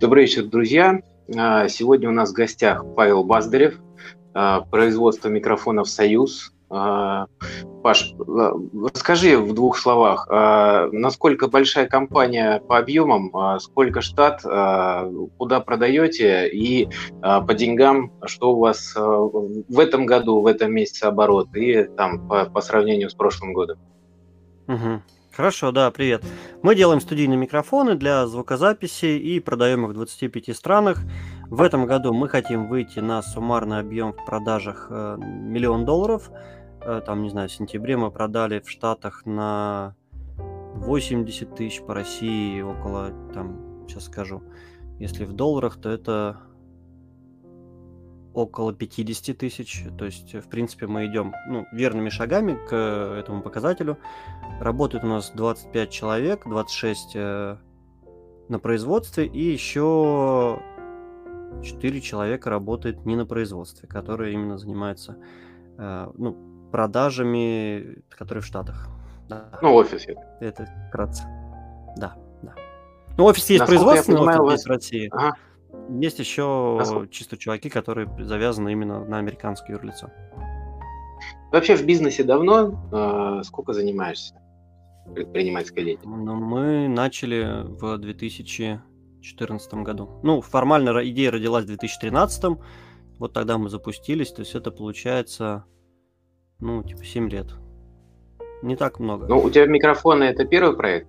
Добрый вечер, друзья. А, сегодня у нас в гостях Павел Баздарев, а, производство микрофонов «Союз». А, Паш, расскажи в двух словах, насколько большая компания по объемам, сколько штат, куда продаете и по деньгам, что у вас в этом году, в этом месяце оборот и там по, по сравнению с прошлым годом. Угу. Хорошо, да, привет. Мы делаем студийные микрофоны для звукозаписи и продаем их в 25 странах. В этом году мы хотим выйти на суммарный объем в продажах э, миллион долларов. Э, там, не знаю, в сентябре мы продали в Штатах на 80 тысяч, по России около, там, сейчас скажу, если в долларах, то это около 50 тысяч. То есть, в принципе, мы идем ну, верными шагами к этому показателю. Работает у нас 25 человек, 26 э, на производстве, и еще 4 человека работает не на производстве, которые именно занимаются э, ну, продажами, которые в Штатах. Да. Ну, офис. Это вкратце. Да, да. Ну, офис есть производственный, офис есть в России. Ага. Есть еще а чисто чуваки, которые завязаны именно на американское юрлицо. Вообще в бизнесе давно? Э, сколько занимаешься предпринимательской деятельностью? Ну, мы начали в 2014 году. Ну, формально идея родилась в 2013. Вот тогда мы запустились. То есть это получается, ну, типа 7 лет. Не так много. Ну, у тебя микрофоны это первый проект?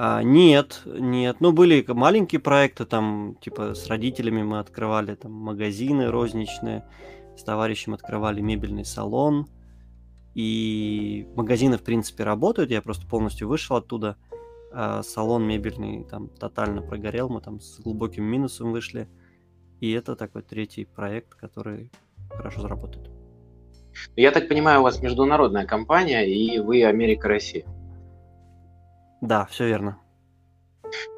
А, нет, нет. Ну, были маленькие проекты, там, типа, с родителями мы открывали там магазины розничные, с товарищем открывали мебельный салон. И магазины, в принципе, работают. Я просто полностью вышел оттуда. А салон мебельный там тотально прогорел. Мы там с глубоким минусом вышли. И это такой третий проект, который хорошо заработает. Я так понимаю, у вас международная компания, и вы Америка-Россия. Да, все верно.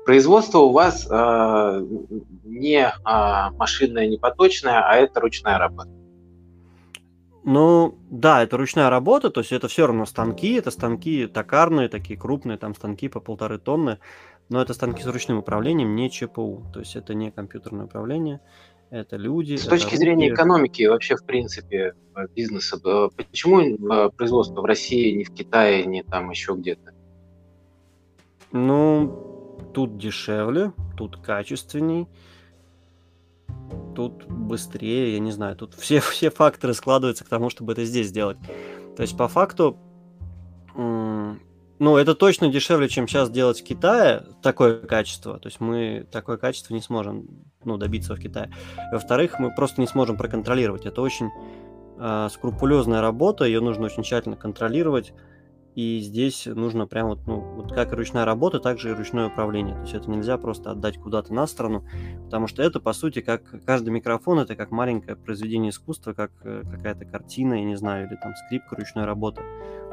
Производство у вас э, не э, машинное, не поточное, а это ручная работа. Ну, да, это ручная работа, то есть это все равно станки, это станки токарные, такие крупные, там станки по полторы тонны, но это станки с ручным управлением, не ЧПУ, то есть это не компьютерное управление, это люди. С точки зрения руки. экономики, вообще, в принципе, э, бизнеса, э, почему э, производство в России, не в Китае, не там еще где-то? Ну, тут дешевле, тут качественней, тут быстрее, я не знаю, тут все, все факторы складываются к тому, чтобы это здесь сделать. То есть, по факту, ну, это точно дешевле, чем сейчас делать в Китае такое качество. То есть мы такое качество не сможем ну, добиться в Китае. Во-вторых, мы просто не сможем проконтролировать. Это очень э, скрупулезная работа, ее нужно очень тщательно контролировать. И здесь нужно прям вот, ну, вот как и ручная работа, так же и ручное управление. То есть это нельзя просто отдать куда-то на сторону, потому что это, по сути, как каждый микрофон, это как маленькое произведение искусства, как э, какая-то картина, я не знаю, или там скрипка ручной работы.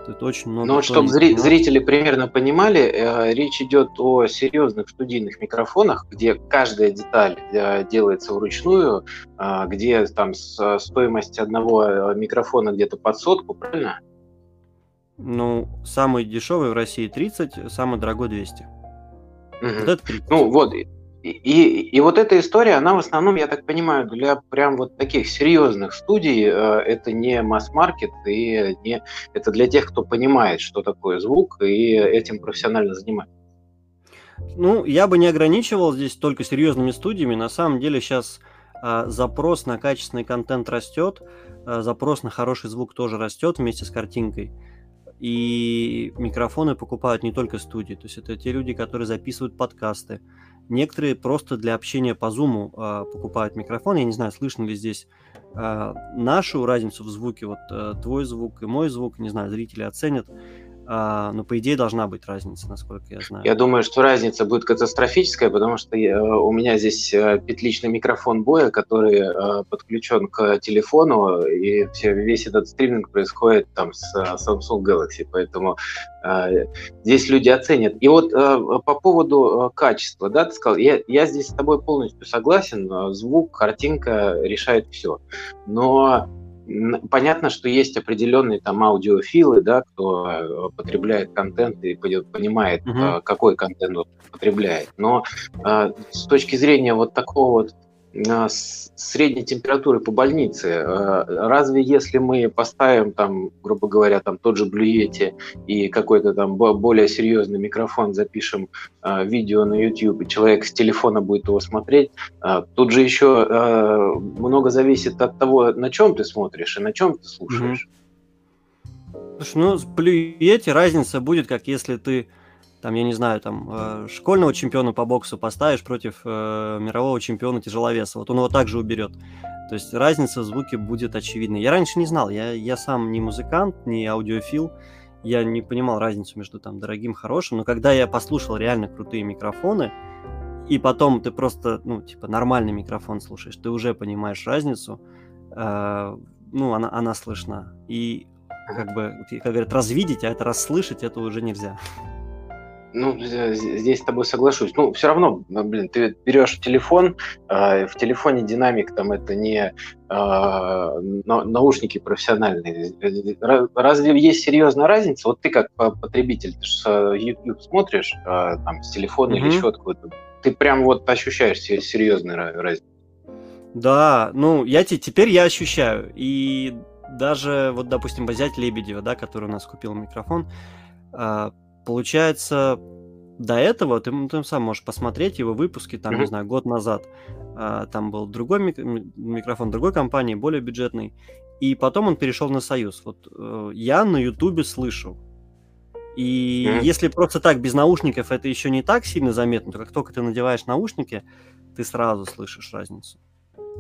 Это очень много. Ну, чтобы зри- зрители примерно понимали, э, речь идет о серьезных студийных микрофонах, где каждая деталь э, делается вручную, э, где там с, стоимость одного э, микрофона где-то под сотку, правильно? Ну, самый дешевый в России 30, самый дорогой 200. Угу. Вот это 30. Ну, вот. И, и, и вот эта история, она в основном, я так понимаю, для прям вот таких серьезных студий, э, это не масс-маркет, и не, это для тех, кто понимает, что такое звук, и этим профессионально занимается. Ну, я бы не ограничивал здесь только серьезными студиями. На самом деле сейчас а, запрос на качественный контент растет, а, запрос на хороший звук тоже растет вместе с картинкой. И микрофоны покупают не только студии, то есть это те люди, которые записывают подкасты. Некоторые просто для общения по Zoom э, покупают микрофон. Я не знаю, слышно ли здесь э, нашу разницу в звуке, вот э, твой звук и мой звук, не знаю, зрители оценят. А, но по идее должна быть разница, насколько я знаю. Я думаю, что разница будет катастрофическая, потому что я, у меня здесь э, петличный микрофон боя, который э, подключен к телефону, и все, весь этот стриминг происходит там с э, Samsung Galaxy, поэтому э, здесь люди оценят. И вот э, по поводу э, качества, да, ты сказал, я, я здесь с тобой полностью согласен, звук, картинка решает все, но понятно, что есть определенные там аудиофилы, да, кто э, потребляет контент и понимает, угу. какой контент он потребляет. Но с точки зрения вот такого вот средней температуры по больнице. А, разве если мы поставим там, грубо говоря, там тот же блюете и какой-то там более серьезный микрофон, запишем а, видео на YouTube, и человек с телефона будет его смотреть, тут же еще много зависит от того, на чем ты смотришь и на чем ты слушаешь. Слушай, ну, с блюете разница будет, как если ты там, я не знаю, там, э, школьного чемпиона по боксу поставишь против э, мирового чемпиона тяжеловеса, вот он его также уберет. То есть разница в звуке будет очевидной. Я раньше не знал, я, я сам не музыкант, не аудиофил, я не понимал разницу между там дорогим и хорошим, но когда я послушал реально крутые микрофоны, и потом ты просто, ну, типа, нормальный микрофон слушаешь, ты уже понимаешь разницу, э, ну, она, она слышна. И, как бы, как говорят, развидеть, а это расслышать, это уже нельзя. Ну, здесь с тобой соглашусь. Ну, все равно, ну, блин, ты берешь телефон, э, в телефоне динамик там это не э, наушники профессиональные. Разве есть серьезная разница? Вот ты как потребитель, ты же э, YouTube смотришь, э, там, с телефона mm-hmm. или еще откуда-то, ты прям вот ощущаешь серьезную разницу. Да, ну, я теперь я ощущаю. И даже, вот, допустим, взять Лебедева, да, который у нас купил микрофон, а, Получается, до этого ты, ты сам можешь посмотреть его выпуски, там, mm-hmm. не знаю, год назад. А, там был другой мик- микрофон другой компании, более бюджетный. И потом он перешел на Союз. Вот э, я на Ютубе слышал. И mm-hmm. если просто так, без наушников, это еще не так сильно заметно, то как только ты надеваешь наушники, ты сразу слышишь разницу.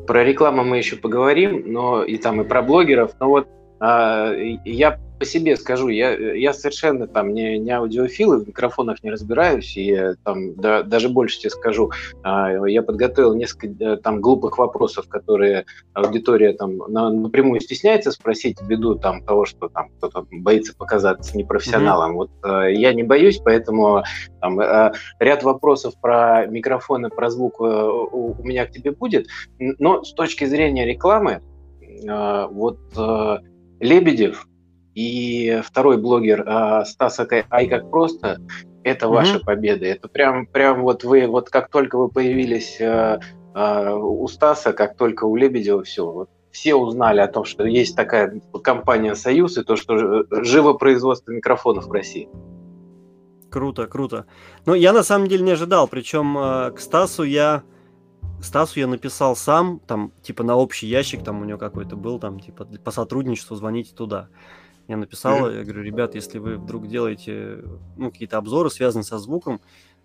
Про рекламу мы еще поговорим, но и там и про блогеров. Но вот я по себе скажу, я, я совершенно там не, не аудиофил и в микрофонах не разбираюсь, и там да, даже больше тебе скажу, а, я подготовил несколько э, там глупых вопросов, которые аудитория там на, напрямую стесняется спросить ввиду там того, что там кто-то боится показаться непрофессионалом. Mm-hmm. Вот э, я не боюсь, поэтому там, э, ряд вопросов про микрофоны, про звук у, у меня к тебе будет, но с точки зрения рекламы, вот Лебедев и второй блогер э, Стас Ай как просто, это mm-hmm. ваша победа. Это прям, прям вот вы, вот как только вы появились э, э, у Стаса, как только у Лебедева, все, вот все узнали о том, что есть такая компания «Союз» и то, что живо производство микрофонов в России. Круто, круто. Ну, я на самом деле не ожидал, причем э, к Стасу я... Стасу я написал сам, там, типа, на общий ящик, там у него какой-то был, там, типа, по сотрудничеству звоните туда. Я написал, я говорю, ребят, если вы вдруг делаете ну, какие-то обзоры, связанные со звуком,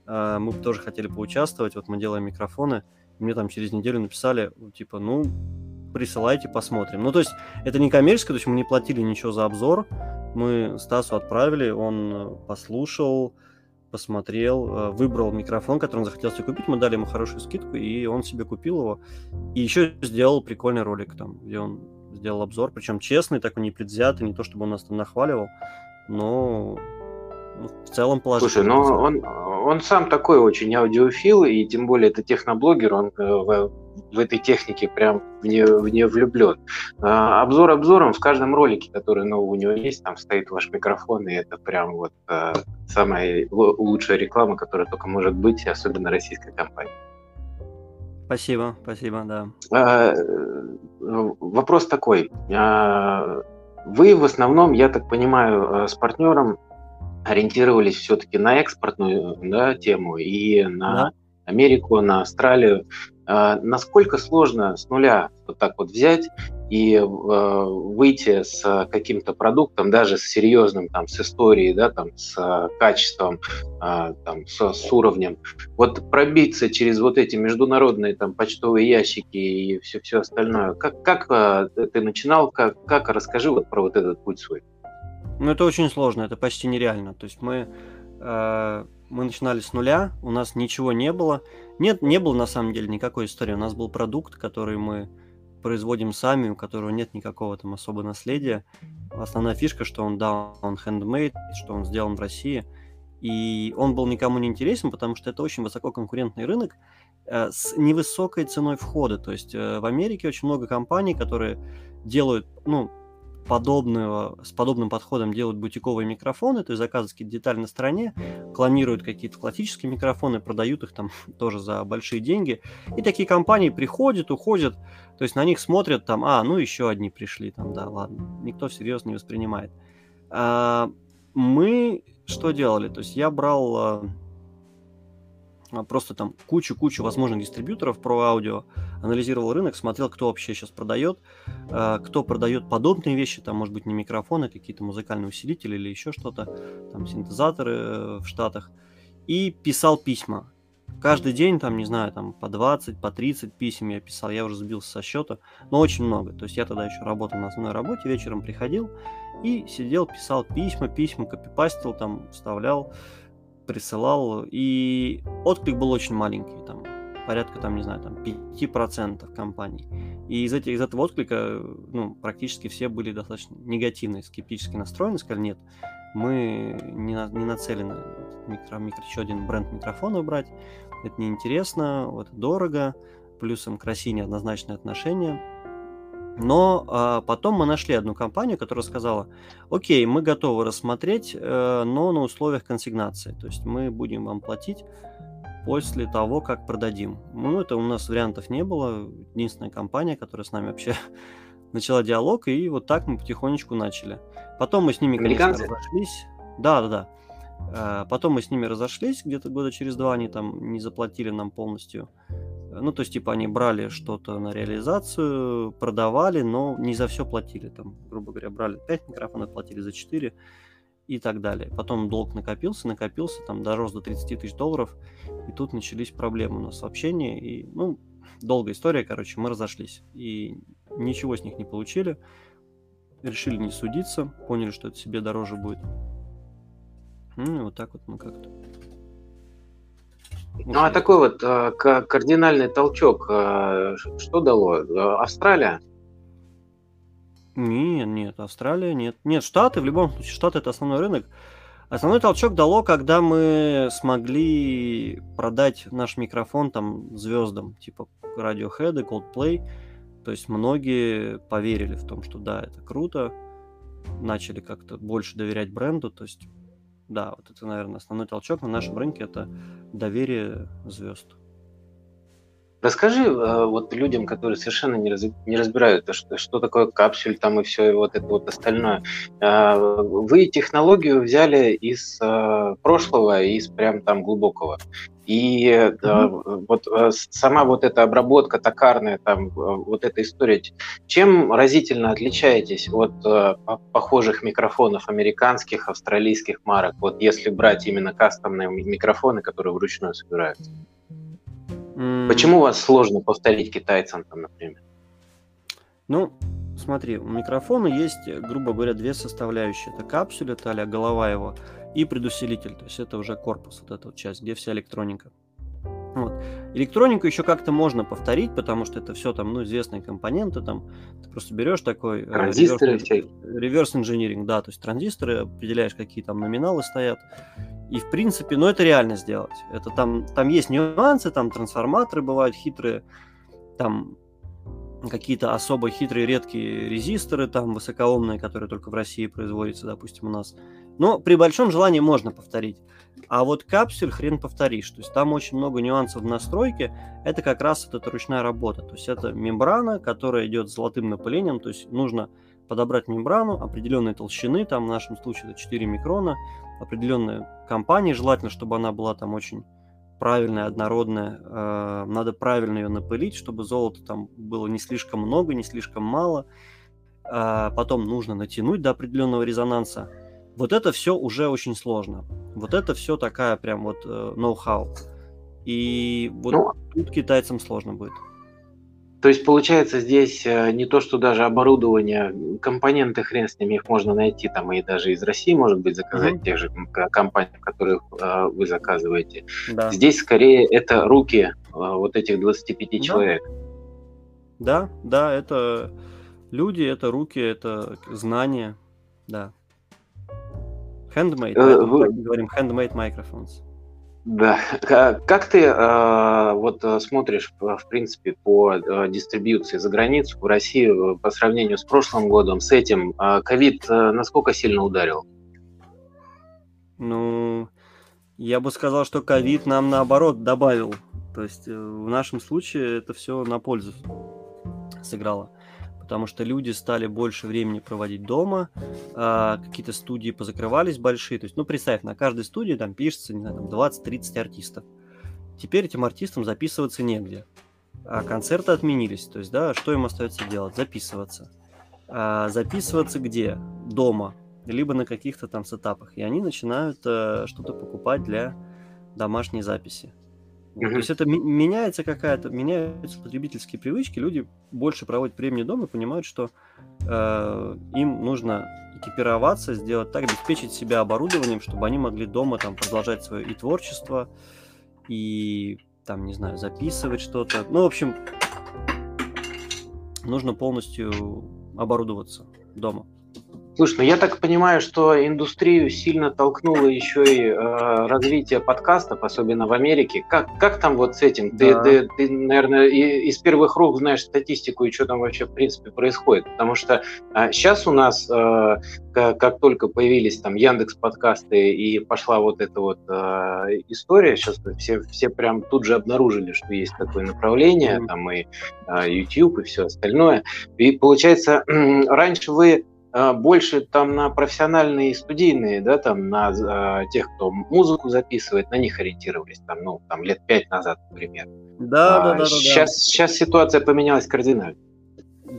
э, мы бы тоже хотели поучаствовать, вот мы делаем микрофоны, мне там через неделю написали, типа, ну, присылайте, посмотрим. Ну, то есть, это не коммерческое, то есть мы не платили ничего за обзор, мы Стасу отправили, он послушал, посмотрел, э, выбрал микрофон, который он захотел себе купить, мы дали ему хорошую скидку, и он себе купил его, и еще сделал прикольный ролик там, где он сделал обзор, причем честный, такой непредвзятый, не то чтобы он нас там нахваливал, но ну, в целом положительно. Слушай, ну он, он сам такой очень аудиофил, и тем более это техноблогер, он э, в, этой технике прям в нее, в нее влюблен. А, обзор обзором в каждом ролике, который ну, у него есть, там стоит ваш микрофон, и это прям вот а, самая лучшая реклама, которая только может быть, особенно российской компании. Спасибо, спасибо, да. А, вопрос такой. А, вы в основном, я так понимаю, с партнером ориентировались все-таки на экспортную да, тему и на да. Америку, на Австралию. А, насколько сложно с нуля вот так вот взять и э, выйти с каким-то продуктом, даже с серьезным, там, с историей, да, там, с качеством, э, там, с, с уровнем, вот пробиться через вот эти международные там почтовые ящики и все, все остальное. Как, как ты начинал, как, как расскажи вот про вот этот путь свой. Ну, это очень сложно, это почти нереально. То есть мы, э, мы начинали с нуля, у нас ничего не было. Нет, не было на самом деле никакой истории. У нас был продукт, который мы производим сами, у которого нет никакого там особого наследия. Основная фишка, что он, да, он handmade, что он сделан в России. И он был никому не интересен, потому что это очень высококонкурентный рынок, э, с невысокой ценой входа. То есть э, в Америке очень много компаний, которые делают, ну, подобного, с подобным подходом делают бутиковые микрофоны, то есть заказывают какие-то детали на стороне, клонируют какие-то классические микрофоны, продают их там тоже за большие деньги. И такие компании приходят, уходят, то есть на них смотрят там, а, ну еще одни пришли, там, да, ладно, никто всерьез не воспринимает. А, мы что делали? То есть я брал а, просто там кучу-кучу возможных дистрибьюторов про аудио, анализировал рынок, смотрел, кто вообще сейчас продает, а, кто продает подобные вещи, там, может быть, не микрофоны, какие-то музыкальные усилители или еще что-то, там, синтезаторы э, в Штатах, и писал письма. Каждый день, там, не знаю, там, по 20, по 30 писем я писал, я уже сбился со счета, но очень много. То есть я тогда еще работал на основной работе, вечером приходил и сидел, писал письма, письма, копипастил, там, вставлял, присылал, и отклик был очень маленький, там, порядка, там, не знаю, там, 5% компаний. И из, этих, из этого отклика, ну, практически все были достаточно негативные, скептически настроены, сказали, нет, мы не, на, не нацелены микро, микро, еще один бренд микрофона брать, это неинтересно, вот дорого, плюсом к России неоднозначные отношения, но а, потом мы нашли одну компанию, которая сказала, окей, мы готовы рассмотреть, э, но на условиях консигнации. То есть мы будем вам платить после того, как продадим. Ну, это у нас вариантов не было. Единственная компания, которая с нами вообще начала диалог, и вот так мы потихонечку начали. Потом мы с ними, конечно, разошлись. Да, да, да. Потом мы с ними разошлись, где-то года через два они там не заплатили нам полностью ну, то есть, типа, они брали что-то на реализацию, продавали, но не за все платили. Там, грубо говоря, брали 5 микрофонов, платили за 4 и так далее. Потом долг накопился, накопился, там дорос до 30 тысяч долларов, и тут начались проблемы у нас в общении, и, ну, долгая история, короче, мы разошлись, и ничего с них не получили, решили не судиться, поняли, что это себе дороже будет. Ну, и вот так вот мы как-то ну а такой вот э, кардинальный толчок, э, что дало? Э, Австралия? Нет, нет, Австралия нет. Нет, Штаты, в любом случае, Штаты это основной рынок. Основной толчок дало, когда мы смогли продать наш микрофон там звездам, типа Radiohead и Coldplay. То есть многие поверили в том, что да, это круто, начали как-то больше доверять бренду. То есть да, вот это, наверное, основной толчок на нашем рынке это доверие звезд. Расскажи э, вот людям, которые совершенно не, раз, не разбирают, что, что такое капсуль там и все и вот это вот остальное. Э, вы технологию взяли из э, прошлого, из прям там глубокого. И mm-hmm. вот сама вот эта обработка токарная, там вот эта история, чем разительно отличаетесь от похожих микрофонов американских, австралийских марок, вот если брать именно кастомные микрофоны, которые вручную собираются? Почему вас сложно повторить китайцам, там, например? Ну, смотри, у микрофона есть, грубо говоря, две составляющие. Это капсуля, это а голова его, и предусилитель, то есть это уже корпус, вот эта вот часть, где вся электроника. Вот. Электронику еще как-то можно повторить, потому что это все там, ну, известные компоненты, там, ты просто берешь такой... Э, транзисторы реверс, реверс инжиниринг, да, то есть транзисторы, определяешь, какие там номиналы стоят, и, в принципе, ну, это реально сделать. Это там, там есть нюансы, там трансформаторы бывают хитрые, там какие-то особо хитрые, редкие резисторы, там высокоумные, которые только в России производятся, допустим, у нас. Но при большом желании можно повторить. А вот капсуль хрен повторишь. То есть там очень много нюансов в настройке. Это как раз вот эта ручная работа. То есть это мембрана, которая идет с золотым напылением. То есть нужно подобрать мембрану определенной толщины, там в нашем случае это 4 микрона, определенной компании, желательно, чтобы она была там очень правильная, однородная. Э, надо правильно ее напылить, чтобы золота там было не слишком много, не слишком мало. Э, потом нужно натянуть до определенного резонанса. Вот это все уже очень сложно. Вот это все такая прям вот э, ноу-хау. И вот ну, тут китайцам сложно будет. То есть, получается, здесь э, не то, что даже оборудование, компоненты, хрен с ними, их можно найти там и даже из России, может быть, заказать mm-hmm. тех же компаний, которых э, вы заказываете. Да. Здесь скорее это руки э, вот этих 25 да. человек. Да, да, это люди, это руки, это знания, да. Handmade, э, вы... говорим handmade microphones. Да. Как ты э, вот э, смотришь, в принципе, по э, дистрибьюции за границу в России по сравнению с прошлым годом, с этим? Ковид насколько сильно ударил? Ну, я бы сказал, что ковид нам наоборот добавил. То есть в нашем случае это все на пользу сыграло потому что люди стали больше времени проводить дома, а, какие-то студии позакрывались большие. То есть, ну, представь, на каждой студии там пишется, не знаю, там 20-30 артистов. Теперь этим артистам записываться негде. А концерты отменились. То есть, да, что им остается делать? Записываться. А записываться где? Дома. Либо на каких-то там сетапах. И они начинают а, что-то покупать для домашней записи. Mm-hmm. То есть это меняется какая-то, меняются потребительские привычки, люди больше проводят времени дома и понимают, что э, им нужно экипироваться, сделать так, обеспечить себя оборудованием, чтобы они могли дома там продолжать свое и творчество, и там, не знаю, записывать что-то. Ну, в общем, нужно полностью оборудоваться дома. Слушай, ну я так понимаю, что индустрию сильно толкнуло еще и э, развитие подкастов, особенно в Америке. Как, как там вот с этим? Да. Ты, ты, ты, наверное, из первых рук знаешь статистику и что там вообще в принципе происходит. Потому что э, сейчас у нас, э, как, как только появились там Яндекс подкасты и пошла вот эта вот э, история, сейчас все, все прям тут же обнаружили, что есть такое направление, mm-hmm. там и э, YouTube и все остальное. И получается, раньше вы а, больше там на профессиональные студийные, да, там на э, тех, кто музыку записывает, на них ориентировались, там, ну, там лет пять назад, например. Да, а, да, да, да. Сейчас, да. сейчас ситуация поменялась кардинально.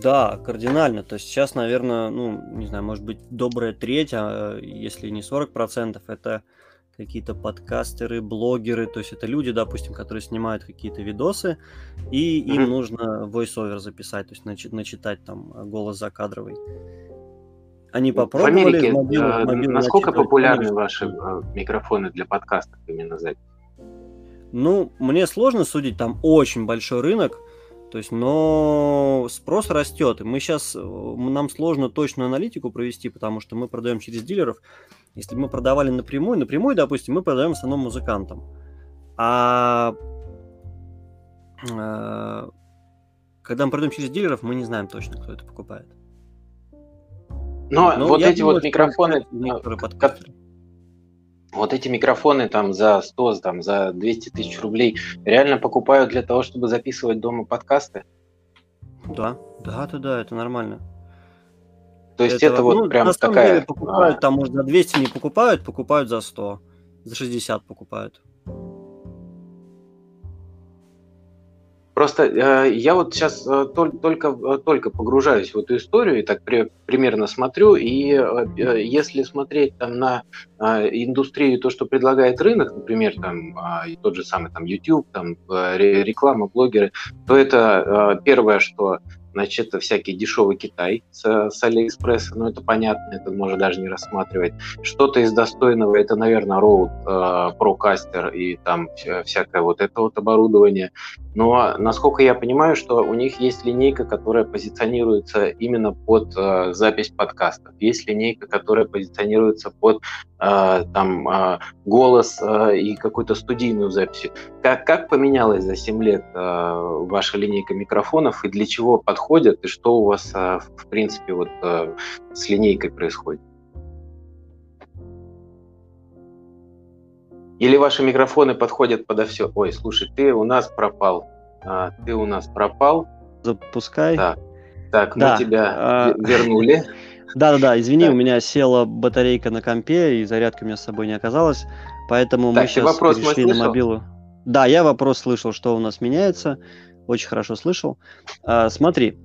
Да, кардинально. То есть сейчас, наверное, ну, не знаю, может быть, добрая треть, а если не 40%, это какие-то подкастеры, блогеры, то есть это люди, допустим, которые снимают какие-то видосы, и им mm-hmm. нужно voice-over записать, то есть начи- начитать там голос закадровый. Они попробовали в Америке, в мобильных, э, мобильных насколько популярны ваши э, микрофоны для подкастов именно за Ну, мне сложно судить, там очень большой рынок, то есть, но спрос растет. И мы сейчас, э, нам сложно точную аналитику провести, потому что мы продаем через дилеров. Если бы мы продавали напрямую, напрямую, допустим, мы продаем в основном музыкантам. А когда мы продаем через дилеров, мы не знаем точно, кто это покупает. Но ну, вот эти думаю, вот микрофоны, как, вот эти микрофоны там за 100, там, за 200 тысяч рублей реально покупают для того, чтобы записывать дома подкасты? Да, да, да, да, это нормально. То есть это, это вот ну, прям на самом такая... Деле покупают, там, может, за 200 не покупают, покупают за 100, за 60 покупают. Просто э, я вот сейчас э, только, э, только погружаюсь в эту историю и так при, примерно смотрю, и э, э, если смотреть там на э, индустрию, то, что предлагает рынок, например, там э, тот же самый там YouTube, там э, реклама, блогеры, то это э, первое, что Значит, всякий дешевый Китай с, с Алиэкспресса, ну это понятно, это можно даже не рассматривать. Что-то из достойного, это, наверное, Rode э, Procaster и там всякое вот это вот оборудование. Но, насколько я понимаю, что у них есть линейка, которая позиционируется именно под э, запись подкастов. Есть линейка, которая позиционируется под э, там э, голос э, и какую-то студийную запись. Как, как поменялась за 7 лет э, ваша линейка микрофонов и для чего подходят, и что у вас, э, в принципе, вот э, с линейкой происходит? Или ваши микрофоны подходят подо все? Ой, слушай, ты у нас пропал. А, ты у нас пропал. Запускай. Да. Так, да. мы тебя а... вернули. Да-да-да, извини, у меня села батарейка на компе, и зарядка у меня с собой не оказалась, поэтому так, мы сейчас вопрос перешли на мобилу. Да, я вопрос слышал, что у нас меняется, очень хорошо слышал. А, смотри,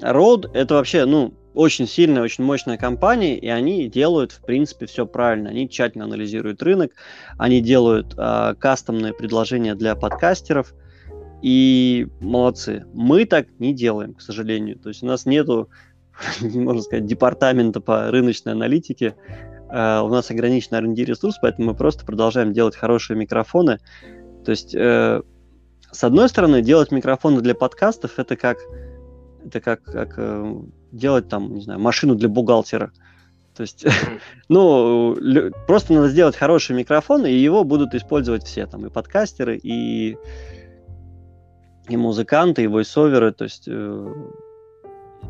Rode это вообще, ну, очень сильная, очень мощная компания, и они делают, в принципе, все правильно. Они тщательно анализируют рынок, они делают э, кастомные предложения для подкастеров, и молодцы. Мы так не делаем, к сожалению. То есть у нас нету можно сказать, департамента по рыночной аналитике. Uh, у нас ограничен R&D ресурс, поэтому мы просто продолжаем делать хорошие микрофоны. То есть, uh, с одной стороны, делать микрофоны для подкастов это как это как, как uh, делать там, не знаю, машину для бухгалтера. То есть, ну, просто надо сделать хороший микрофон, и его будут использовать все, там, и подкастеры, и, и музыканты, и войсоверы, то есть э,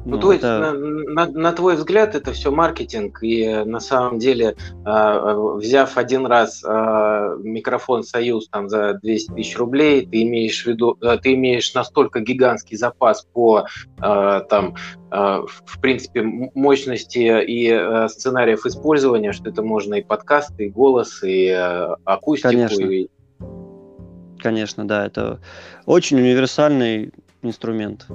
ну, ну, то есть, это... на, на, на твой взгляд, это все маркетинг, и на самом деле, э, взяв один раз э, микрофон Союз там за 200 тысяч рублей, ты имеешь в виду, э, ты имеешь настолько гигантский запас по э, там, э, в принципе, мощности и э, сценариев использования, что это можно и подкасты, и голос, и э, акустику. Конечно. И... Конечно, да, это очень универсальный инструмент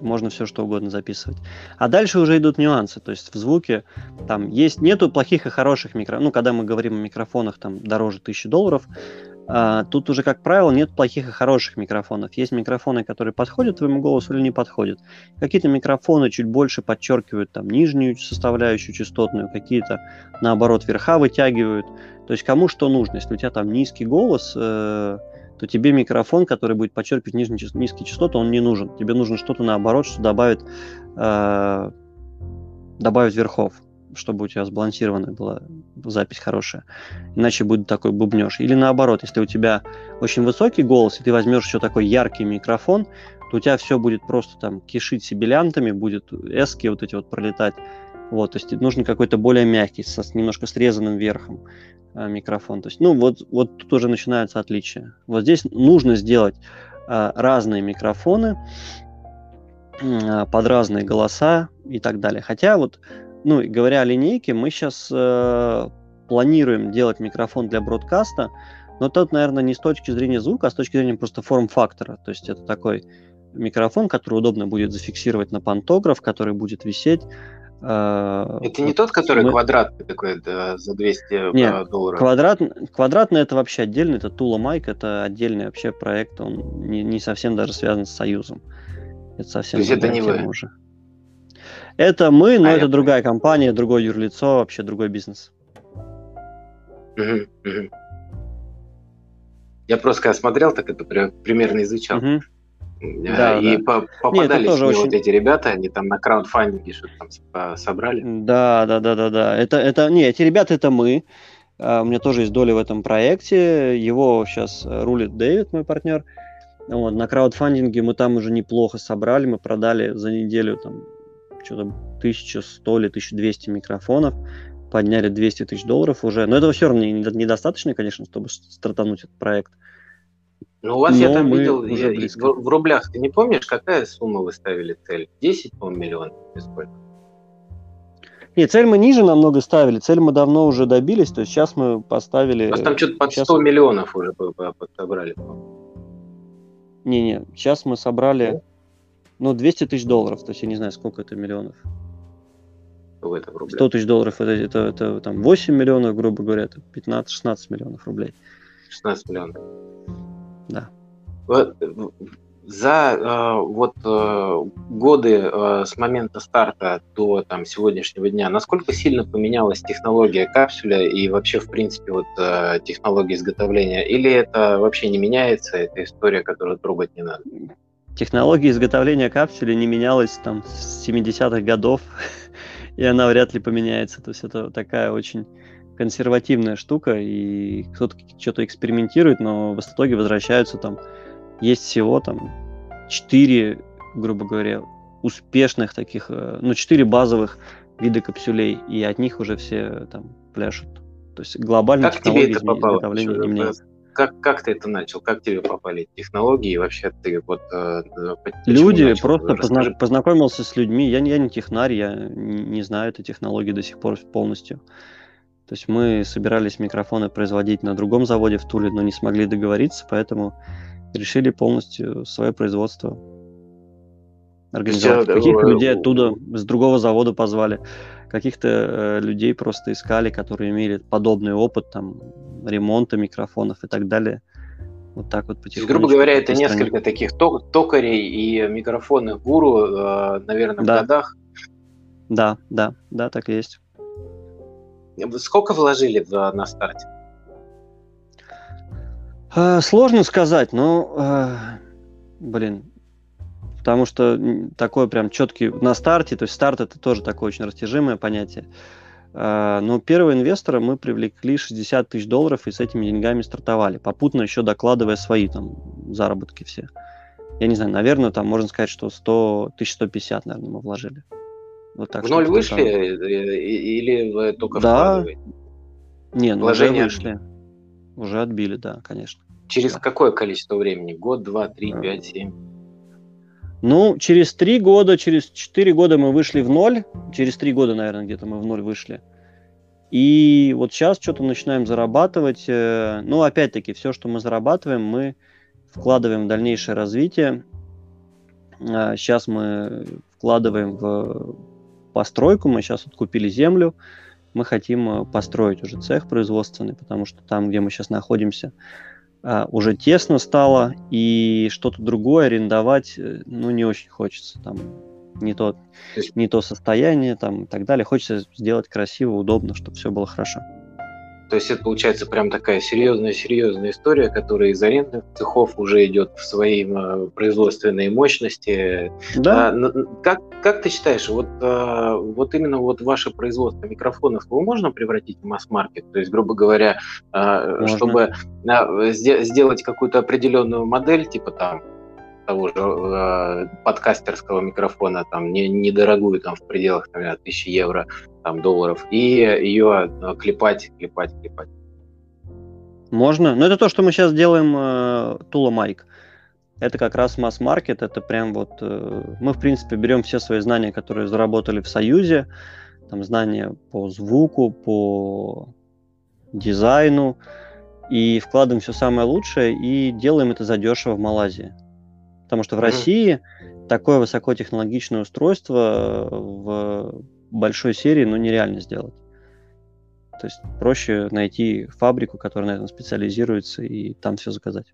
можно все что угодно записывать. А дальше уже идут нюансы, то есть в звуке там есть, нету плохих и хороших микрофонов, ну, когда мы говорим о микрофонах там дороже 1000 долларов, а, тут уже, как правило, нет плохих и хороших микрофонов. Есть микрофоны, которые подходят твоему голосу или не подходят. Какие-то микрофоны чуть больше подчеркивают там нижнюю составляющую частотную, какие-то, наоборот, верха вытягивают. То есть кому что нужно. Если у тебя там низкий голос, э, то тебе микрофон, который будет подчеркивать нижние, низкие частоты, он не нужен. Тебе нужно что-то наоборот, что добавит, э, добавит верхов, чтобы у тебя сбалансированная была запись хорошая. Иначе будет такой бубнеж. Или наоборот, если у тебя очень высокий голос, и ты возьмешь еще такой яркий микрофон, то у тебя все будет просто там кишить сибилянтами, будет эски вот эти вот пролетать. Вот, то есть нужен какой-то более мягкий, со немножко срезанным верхом. Э, микрофон. То есть, ну, вот, вот тут уже начинаются отличия. Вот здесь нужно сделать а, разные микрофоны а, под разные голоса и так далее. Хотя вот, ну, говоря о линейке, мы сейчас а, планируем делать микрофон для бродкаста, но тут, наверное, не с точки зрения звука, а с точки зрения просто форм-фактора. То есть это такой микрофон, который удобно будет зафиксировать на пантограф, который будет висеть это не тот, который мы... квадратный такой да, за 200 Нет, а, долларов? Квадрат... Квадратный это вообще отдельный, это Тула Майк, это отдельный вообще проект, он не, не совсем даже связан с Союзом. Это совсем То есть это не вы? Уже. Это мы, но а, это другая понял. компания, другое юрлицо, вообще другой бизнес. Угу, угу. Я просто когда смотрел, так это примерно изучал. Угу. Да, и да. попадались Нет, мне очень... вот эти ребята, они там на краундфандинге что-то там собрали. Да, да, да, да, да. Это, это, не, эти ребята это мы. Uh, у меня тоже есть доля в этом проекте. Его сейчас рулит Дэвид, мой партнер. Вот, на краудфандинге мы там уже неплохо собрали. Мы продали за неделю там что-то 1100 или 1200 микрофонов. Подняли 200 тысяч долларов уже. Но этого все равно недостаточно, конечно, чтобы стартануть этот проект. Uh, ну, у вас, Но я там видел, я, в, в рублях, ты не помнишь, какая сумма вы ставили цель? 10, по миллионов сколько? Нет, цель мы ниже намного ставили, цель мы давно уже добились, то есть сейчас мы поставили... У вас там что-то под 100 сейчас... миллионов уже собрали. Не-не, сейчас мы собрали, ну, 200 тысяч долларов, то есть я не знаю, сколько это миллионов. В этом рубле. 100 тысяч долларов, это, это, это, это там 8 миллионов, грубо говоря, это 15-16 миллионов рублей. 16 миллионов. Да. За э, вот э, годы э, с момента старта до там, сегодняшнего дня, насколько сильно поменялась технология капсуля и вообще, в принципе, вот, э, технология изготовления? Или это вообще не меняется, это история, которую трогать не надо? Технология изготовления капсуля не менялась там с 70-х годов, и она вряд ли поменяется. То есть это такая очень консервативная штука, и кто-то что-то экспериментирует, но в итоге возвращаются там, есть всего там четыре, грубо говоря, успешных таких, э, ну, четыре базовых вида капсулей, и от них уже все там пляшут. То есть глобально как технологии тебе это попало? не меняются. Как, как ты это начал? Как тебе попали технологии? И вообще ты вот... Э, Люди, просто позна- познакомился с людьми. Я, я не технарь, я не, не знаю этой технологии до сих пор полностью. То есть мы собирались микрофоны производить на другом заводе в Туле, но не смогли договориться, поэтому решили полностью свое производство организовать. Каких-то людей оттуда, с другого завода позвали, каких-то э, людей просто искали, которые имели подобный опыт, там, ремонта микрофонов и так далее. Вот так вот потихоньку. Грубо говоря, это несколько таких токарей и микрофонных гуру, э, наверное, в да. годах. Да, да, да, так и есть. Сколько вложили в, на старте? А, сложно сказать, но, а, блин, потому что такой прям четкий на старте, то есть старт это тоже такое очень растяжимое понятие. Но первого инвестора мы привлекли 60 тысяч долларов и с этими деньгами стартовали, попутно еще докладывая свои там заработки все. Я не знаю, наверное, там можно сказать, что 100, 1150, наверное, мы вложили. Вот так, в ноль вышли или вы только да. Не, ну Вложения уже вышли. Уже отбили, да, конечно. Через да. какое количество времени? Год, два, три, пять, семь? Ну, через три года, через четыре года мы вышли в ноль. Через три года, наверное, где-то мы в ноль вышли. И вот сейчас что-то начинаем зарабатывать. Э, ну, опять-таки, все, что мы зарабатываем, мы вкладываем в дальнейшее развитие. Сейчас а, мы вкладываем в постройку. Мы сейчас вот купили землю. Мы хотим э, построить уже цех производственный, потому что там, где мы сейчас находимся, а, уже тесно стало, и что-то другое арендовать, э, ну, не очень хочется. Там не то, не то состояние там, и так далее. Хочется сделать красиво, удобно, чтобы все было хорошо. То есть это получается прям такая серьезная-серьезная история, которая из арендных цехов уже идет в своей э, производственной мощности. Да. А, как, как ты считаешь, вот, а, вот именно вот ваше производство микрофонов его можно превратить в масс-маркет? То есть, грубо говоря, а, чтобы сделать какую-то определенную модель, типа там того же э, подкастерского микрофона, там, не, недорогую, там, в пределах, там, 1000 евро, там, долларов, и ее э, клепать, клепать, клепать. Можно. Но это то, что мы сейчас делаем э, Tula Mic. Это как раз масс-маркет, это прям вот... Э, мы, в принципе, берем все свои знания, которые заработали в Союзе, там, знания по звуку, по дизайну, и вкладываем все самое лучшее и делаем это задешево в Малайзии. Потому что в России такое высокотехнологичное устройство в большой серии ну, нереально сделать. То есть проще найти фабрику, которая на этом специализируется, и там все заказать.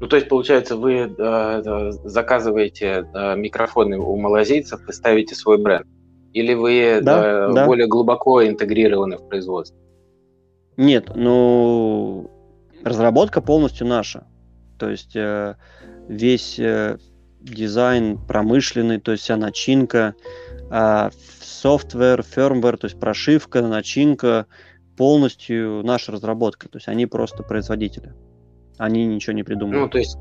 Ну, то есть, получается, вы э, э заказываете э, микрофоны у малазийцев и ставите свой бренд? Или вы да, э, да. более глубоко интегрированы в производство? Нет, ну, разработка полностью наша. То есть э, весь э, дизайн промышленный, то есть вся начинка, э, software, firmware, то есть прошивка, начинка, полностью наша разработка. То есть они просто производители. Они ничего не придумали. Ну, то есть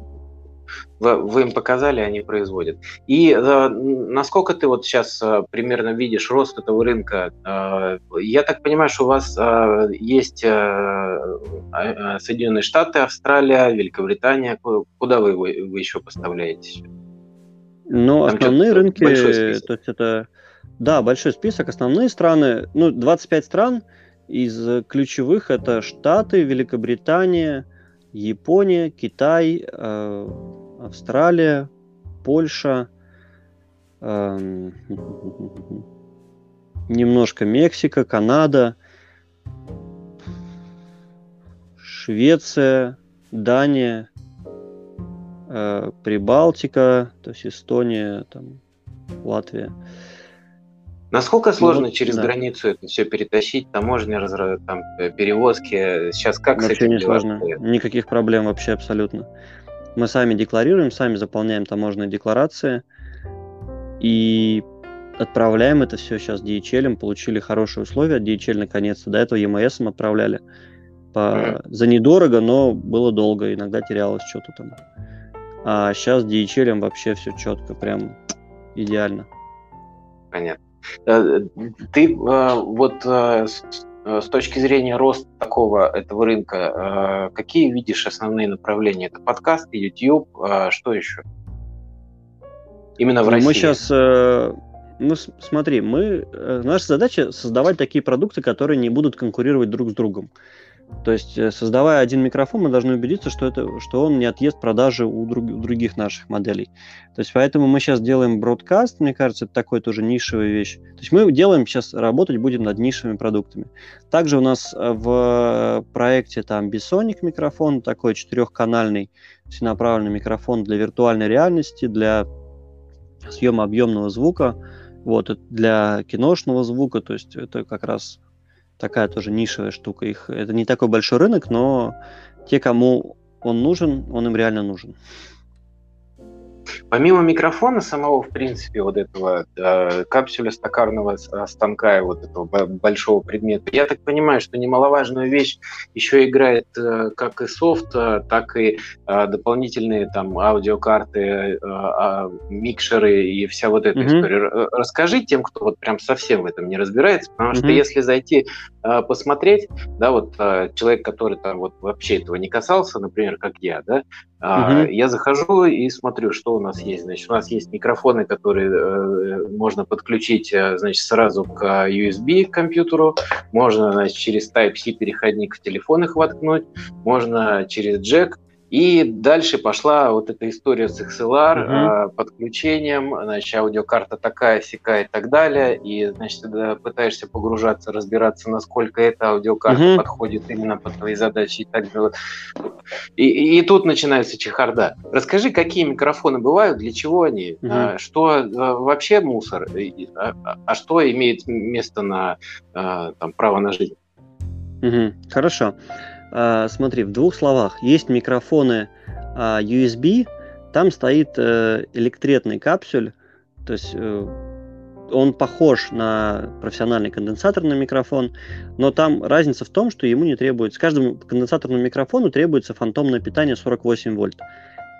вы, вы им показали, они производят. И э, насколько ты вот сейчас э, примерно видишь рост этого рынка? Э, я так понимаю, что у вас э, есть э, э, Соединенные Штаты, Австралия, Великобритания. Куда вы его вы еще поставляете? Ну, Там основные рынки, то есть это, да, большой список. Основные страны, ну, 25 стран из ключевых это Штаты, Великобритания, Япония, Китай, э, Австралия, Польша, э, немножко Мексика, Канада, Швеция, Дания, э, Прибалтика, то есть Эстония, там, Латвия. Насколько сложно ну, через да. границу это все перетащить, таможня, там, э, перевозки? Сейчас как вообще с этим не сложно, никаких проблем вообще абсолютно. Мы сами декларируем, сами заполняем таможенные декларации и отправляем это все сейчас DHL, получили хорошие условия от DHL наконец-то. До этого EMS отправляли по... mm-hmm. за недорого, но было долго, иногда терялось что-то там. А сейчас DHL вообще все четко, прям идеально. Понятно. Э, ты э, вот э, с точки зрения роста такого этого рынка, какие видишь основные направления? Это подкасты, YouTube, что еще? Именно в ну, России. Мы сейчас, ну смотри, мы, наша задача создавать такие продукты, которые не будут конкурировать друг с другом. То есть, э, создавая один микрофон, мы должны убедиться, что, это, что он не отъест продажи у, друг, у других наших моделей. То есть, поэтому мы сейчас делаем бродкаст, мне кажется, это такой тоже нишевая вещь. То есть, мы делаем сейчас, работать будем над нишевыми продуктами. Также у нас э, в проекте там Bisonic микрофон, такой четырехканальный всенаправленный микрофон для виртуальной реальности, для съема объемного звука, вот, для киношного звука, то есть это как раз такая тоже нишевая штука. Их, это не такой большой рынок, но те, кому он нужен, он им реально нужен. Помимо микрофона самого, в принципе, вот этого э, капсуля стакарного э, станка, вот этого большого предмета, я так понимаю, что немаловажную вещь еще играет э, как и софт, э, так и э, дополнительные там аудиокарты, э, э, микшеры и вся вот эта mm-hmm. история. Расскажи тем, кто вот прям совсем в этом не разбирается, потому mm-hmm. что если зайти э, посмотреть, да, вот э, человек, который там вот вообще этого не касался, например, как я, да, Uh-huh. Я захожу и смотрю, что у нас есть. Значит, у нас есть микрофоны, которые э, можно подключить, э, значит, сразу к USB к компьютеру. Можно, значит, через Type-C переходник в телефон их воткнуть. Можно через джек. И дальше пошла вот эта история с XLR, угу. подключением, значит, аудиокарта такая, сякая и так далее. И, значит, ты пытаешься погружаться, разбираться, насколько эта аудиокарта угу. подходит именно под твои задачи и так далее. И, и тут начинается чехарда. Расскажи, какие микрофоны бывают, для чего они, угу. что а, вообще мусор, а, а что имеет место на там, право на жизнь. Угу. Хорошо. А, смотри, в двух словах. Есть микрофоны а, USB, там стоит э, электретный капсюль, то есть э, он похож на профессиональный конденсаторный микрофон, но там разница в том, что ему не требуется, каждому конденсаторному микрофону требуется фантомное питание 48 вольт.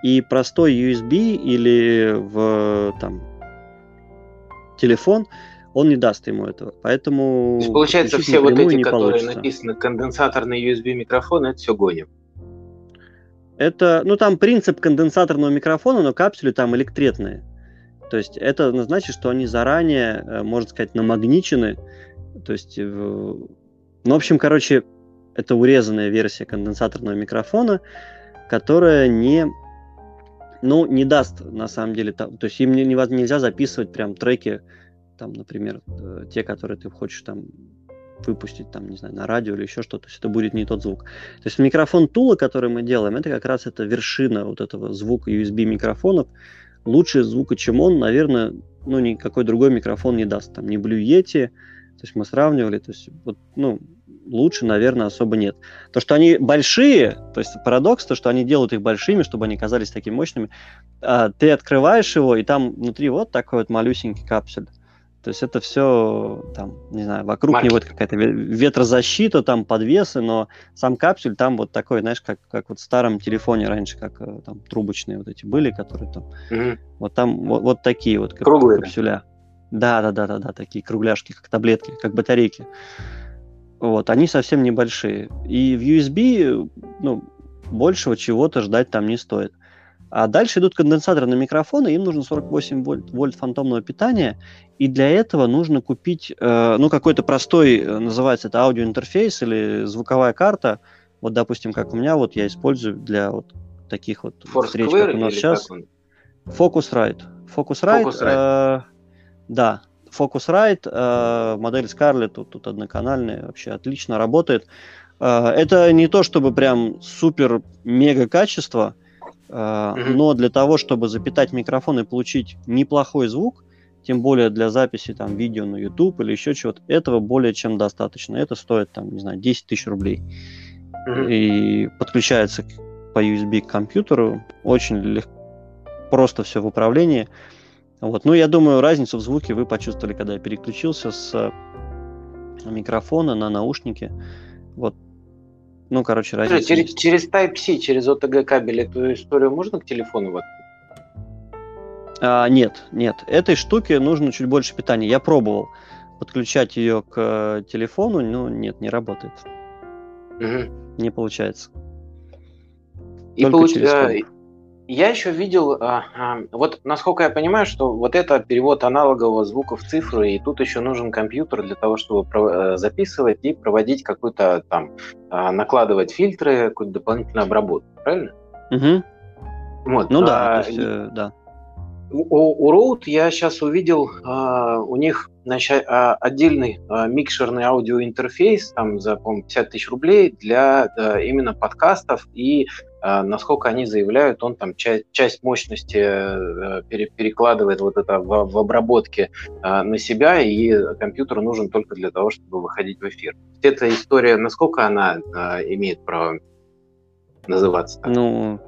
И простой USB или в там, телефон он не даст ему этого. Поэтому... То есть, получается, все вот эти, которые получится. написаны конденсаторный USB микрофон, это все гоним. Это, ну там принцип конденсаторного микрофона, но капсули там электретные. То есть это значит, что они заранее, э, можно сказать, намагничены. То есть, ну, в общем, короче, это урезанная версия конденсаторного микрофона, которая не, ну, не даст, на самом деле, то, то есть им не, нельзя записывать прям треки там, например, э, те, которые ты хочешь там выпустить, там, не знаю, на радио или еще что-то, то есть это будет не тот звук. То есть микрофон Тула, который мы делаем, это как раз это вершина вот этого звука USB микрофонов. Лучше звука, чем он, наверное, ну, никакой другой микрофон не даст. Там, не Blue Yeti, то есть мы сравнивали, то есть, вот, ну, лучше, наверное, особо нет. То, что они большие, то есть парадокс, то, что они делают их большими, чтобы они казались такими мощными, а, ты открываешь его, и там внутри вот такой вот малюсенький капсуль. То есть это все, там, не знаю, вокруг Марки. него какая-то ветрозащита, там подвесы, но сам капсюль там вот такой, знаешь, как, как вот в старом телефоне раньше, как э, там трубочные вот эти были, которые там, угу. вот там вот, вот такие вот как, Круглые. капсюля. Да, да, да, да, да, такие кругляшки, как таблетки, как батарейки. Вот, они совсем небольшие. И в USB, ну, большего чего-то ждать там не стоит. А дальше идут конденсаторные микрофоны, им нужно 48 вольт, вольт фантомного питания, и для этого нужно купить, э, ну, какой-то простой, э, называется это аудиоинтерфейс или звуковая карта. Вот, допустим, как у меня, вот я использую для вот таких вот Foursquare встреч, как у нас сейчас. Focusrite. Focusrite, Focusrite. Э, да, Focusrite, э, модель Scarlett, тут, тут одноканальная, вообще отлично работает. Э, это не то, чтобы прям супер-мега качество. Но для того, чтобы запитать микрофон и получить неплохой звук, тем более для записи там видео на YouTube или еще чего-то, этого более чем достаточно. Это стоит там, не знаю, 10 тысяч рублей. И подключается по USB к компьютеру. Очень легко, просто все в управлении. Вот. Ну, я думаю, разницу в звуке вы почувствовали, когда я переключился с микрофона на наушники. Вот ну, короче, разница. Через, через Type-C, через OTG кабель эту историю можно к телефону воткнуть? А, нет, нет. Этой штуке нужно чуть больше питания. Я пробовал подключать ее к э, телефону, но нет, не работает. Угу. Не получается. И получ... Я еще видел, а, а, вот насколько я понимаю, что вот это перевод аналогового звука в цифры, и тут еще нужен компьютер для того, чтобы э, записывать и проводить какую-то там, а, накладывать фильтры, какую-то дополнительную обработку, правильно? Угу. Вот, ну да, а, есть, э, да. У, у Rode я сейчас увидел, а, у них а, отдельный а, микшерный аудиоинтерфейс там за, по 50 тысяч рублей для именно подкастов и а, насколько они заявляют, он там часть, часть мощности э, пере, перекладывает вот это в, в обработке на себя, и компьютер нужен только для того, чтобы выходить в эфир. Эта история, насколько она имеет право называться? Ну,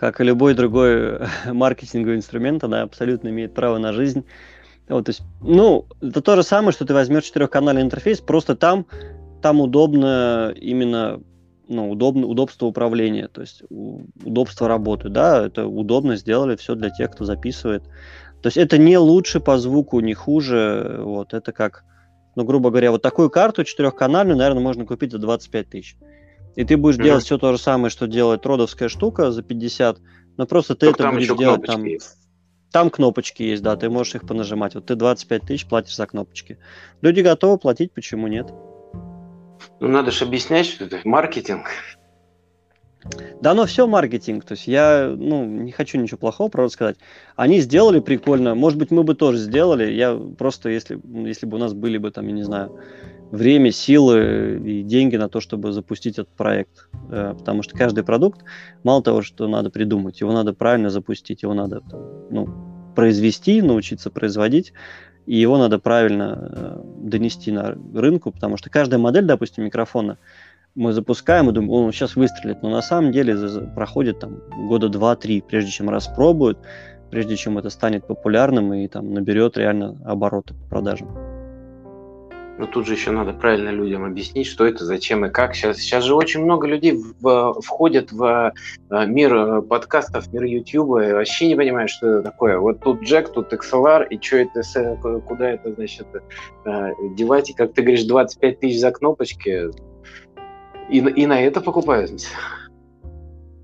как и любой другой маркетинговый инструмент, она абсолютно имеет право на жизнь. Вот, то есть, ну, это то же самое, что ты возьмешь четырехканальный интерфейс, просто там, там удобно именно ну, удобно, удобство управления, то есть удобство работы, да, это удобно сделали все для тех, кто записывает. То есть это не лучше по звуку, не хуже, вот, это как, ну, грубо говоря, вот такую карту четырехканальную, наверное, можно купить за 25 тысяч. И ты будешь mm-hmm. делать все то же самое, что делает родовская штука за 50, но просто ты Только это будешь делать там... Есть. Там кнопочки есть, да, ты можешь их понажимать. Вот ты 25 тысяч платишь за кнопочки. Люди готовы платить, почему нет? Ну, надо же объяснять, что это маркетинг. Да, но все маркетинг. То есть я ну, не хочу ничего плохого, правда сказать. Они сделали прикольно. Может быть, мы бы тоже сделали. Я просто, если, если бы у нас были бы там, я не знаю, время, силы и деньги на то, чтобы запустить этот проект. Э, потому что каждый продукт, мало того, что надо придумать, его надо правильно запустить, его надо ну, произвести, научиться производить, и его надо правильно э, донести на рынку, потому что каждая модель, допустим, микрофона, мы запускаем и думаем, он сейчас выстрелит, но на самом деле проходит там года два-три, прежде чем распробуют, прежде чем это станет популярным и там наберет реально обороты по продажам. Но тут же еще надо правильно людям объяснить, что это, зачем и как. Сейчас, сейчас же очень много людей в, входят в э, мир э, подкастов, мир YouTube, и вообще не понимают, что это такое. Вот тут Джек, тут XLR, и что это, куда это, значит, э, девать. И, как ты говоришь, 25 тысяч за кнопочки. И, и на это покупают.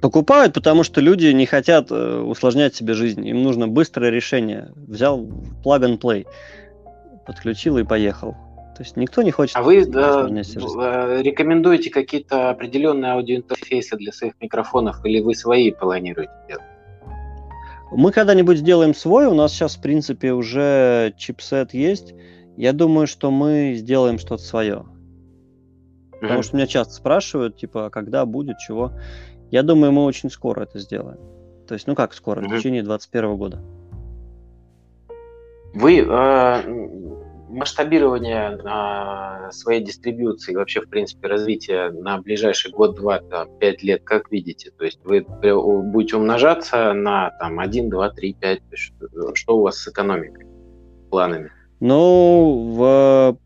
Покупают, потому что люди не хотят усложнять себе жизнь. Им нужно быстрое решение. Взял plug and play, подключил и поехал. То есть никто не хочет... А вы да, э, рекомендуете какие-то определенные аудиоинтерфейсы для своих микрофонов или вы свои планируете делать? Мы когда-нибудь сделаем свой, у нас сейчас, в принципе, уже чипсет есть. Я думаю, что мы сделаем что-то свое. Mm-hmm. Потому что меня часто спрашивают, типа, а когда будет, чего. Я думаю, мы очень скоро это сделаем. То есть, ну как скоро, mm-hmm. в течение 2021 года. Вы э, масштабирование а, своей дистрибьюции, вообще, в принципе, развитие на ближайший год, два, там, пять лет, как видите? То есть вы будете умножаться на там, 1, 2, 3, 5? Что, у вас с экономикой, планами? Ну, в...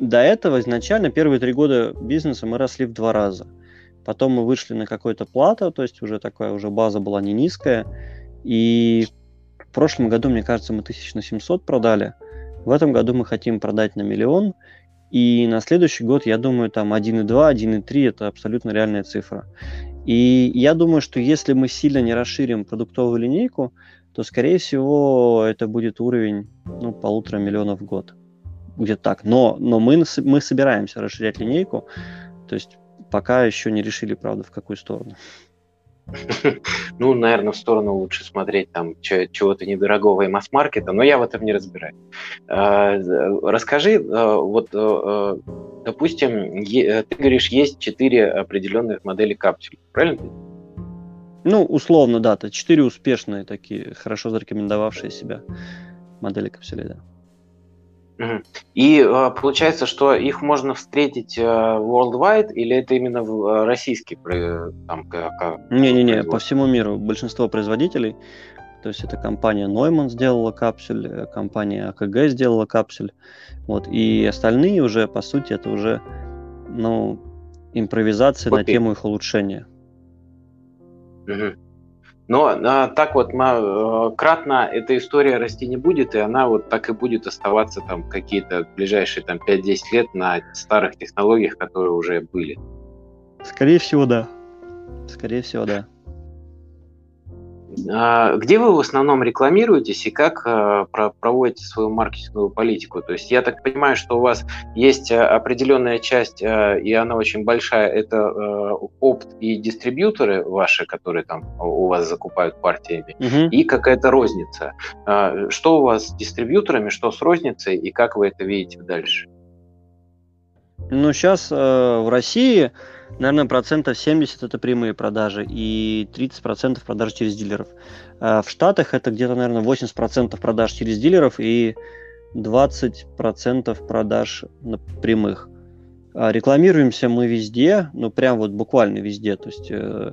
до этого изначально первые три года бизнеса мы росли в два раза. Потом мы вышли на какой-то плато, то есть уже такая уже база была не низкая. И в прошлом году, мне кажется, мы тысяч на 700 продали. В этом году мы хотим продать на миллион, и на следующий год, я думаю, там 1,2, 1,3 это абсолютно реальная цифра. И я думаю, что если мы сильно не расширим продуктовую линейку, то, скорее всего, это будет уровень ну, полутора миллионов в год. Где-то так. Но, но мы, мы собираемся расширять линейку, то есть пока еще не решили, правда, в какую сторону. Ну, наверное, в сторону лучше смотреть там чего-то недорогого и масс-маркета, но я в этом не разбираюсь. А, расскажи, а, вот, а, допустим, ты говоришь, есть четыре определенных модели капсуль, правильно? Ну, условно, да, это четыре успешные такие, хорошо зарекомендовавшие себя модели капсулей, да. И э, получается, что их можно встретить э, worldwide, или это именно в э, российский там, Не-не-не, по всему миру большинство производителей, то есть это компания Neumann сделала капсуль, компания АКГ сделала капсуль, вот, и остальные уже, по сути, это уже, ну, импровизация okay. на тему их улучшения. Угу. Но а, так вот а, кратно эта история расти не будет, и она вот так и будет оставаться там какие-то ближайшие там 5-10 лет на старых технологиях, которые уже были. Скорее всего, да. Скорее всего, да. А, где вы в основном рекламируетесь и как а, проводите свою маркетинговую политику? То есть я так понимаю, что у вас есть а, определенная часть, и она очень большая, это опт и дистрибьюторы ваши, которые там у вас закупают партиями, угу. и какая-то розница. Что у вас с дистрибьюторами, что с розницей, и как вы это видите дальше? Ну, сейчас э, в России наверное, процентов 70 это прямые продажи и 30 процентов продаж через дилеров. А в Штатах это где-то, наверное, 80 процентов продаж через дилеров и 20 процентов продаж прямых. А рекламируемся мы везде, ну прям вот буквально везде, то есть э,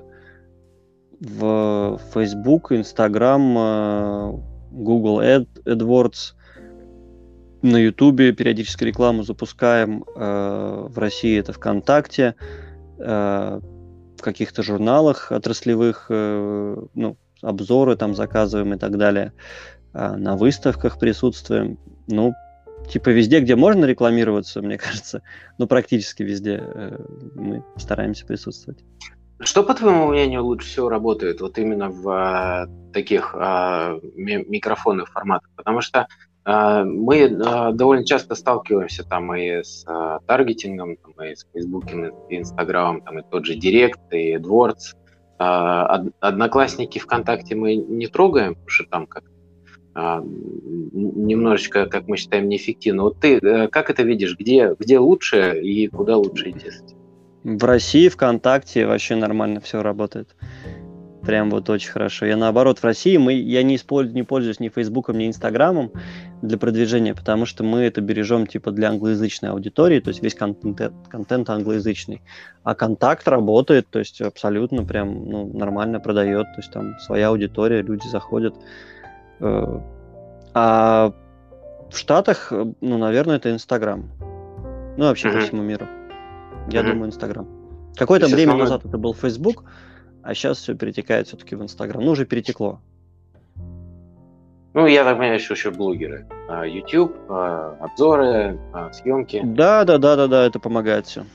в Facebook, Instagram, Google Ad, AdWords, на YouTube периодически рекламу запускаем. В России это ВКонтакте, в каких-то журналах отраслевых, ну, обзоры там заказываем и так далее. На выставках присутствуем. Ну, типа везде, где можно рекламироваться, мне кажется, но практически везде э, мы стараемся присутствовать. Что, по твоему мнению, лучше всего работает вот именно в а, таких а, микрофонных форматах? Потому что а, мы а, довольно часто сталкиваемся там и с а, таргетингом, там, и с Фейсбуком, и Инстаграмом, там и тот же Директ, и AdWords. А, одноклассники ВКонтакте мы не трогаем, потому что там как а, немножечко, как мы считаем, неэффективно. Вот ты э, как это видишь? Где, где лучше и куда лучше идти? В России ВКонтакте вообще нормально все работает. Прям вот очень хорошо. Я наоборот в России мы, я не, использую, не пользуюсь ни Фейсбуком, ни Инстаграмом для продвижения, потому что мы это бережем типа для англоязычной аудитории, то есть весь контент, контент англоязычный. А контакт работает, то есть абсолютно прям ну, нормально продает, то есть там своя аудитория, люди заходят. Э, а в Штатах, э, ну, наверное, это Инстаграм. Ну, вообще mm-hmm. по всему миру. Я mm-hmm. думаю, Инстаграм. Какое-то время основной... назад это был Фейсбук, а сейчас все перетекает все-таки в Инстаграм. Ну, уже перетекло. Ну, я так понимаю, что еще блогеры. А, YouTube, а, обзоры, а, съемки. Да, да, да, да, да, это помогает все.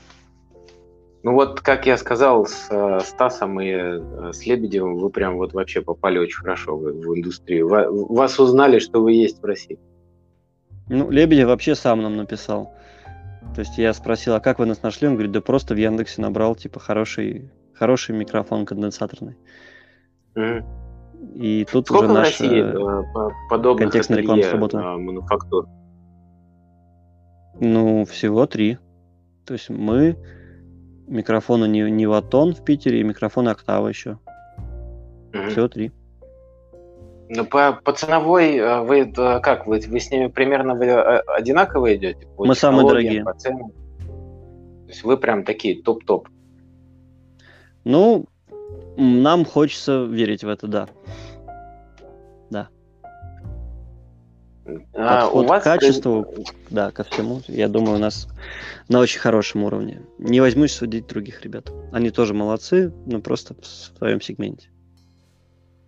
Ну вот, как я сказал, с э, Стасом и э, с Лебедевым вы прям вот вообще попали очень хорошо в, в индустрию. Вас узнали, что вы есть в России. Ну, Лебедев вообще сам нам написал. То есть я спросил, а как вы нас нашли? Он говорит, да просто в Яндексе набрал, типа, хороший, хороший микрофон конденсаторный. Mm. И тут Сколько уже в наш России э, подобных контекстная реклама сработала? мануфактур? Ну, всего три. То есть мы, микрофона не, не ватон в Питере и микрофон октава еще. Угу. Всего три. Ну, по, по ценовой э, вы э, как? Вы, вы с ними примерно вы э, одинаково идете? По Мы самые дорогие. По ценам? То есть вы прям такие топ-топ? Ну, нам хочется верить в это, да. Да. А, Подход у вас... к качеству, да, ко всему, я думаю, у нас на очень хорошем уровне. Не возьмусь судить других ребят. Они тоже молодцы, но просто в своем сегменте.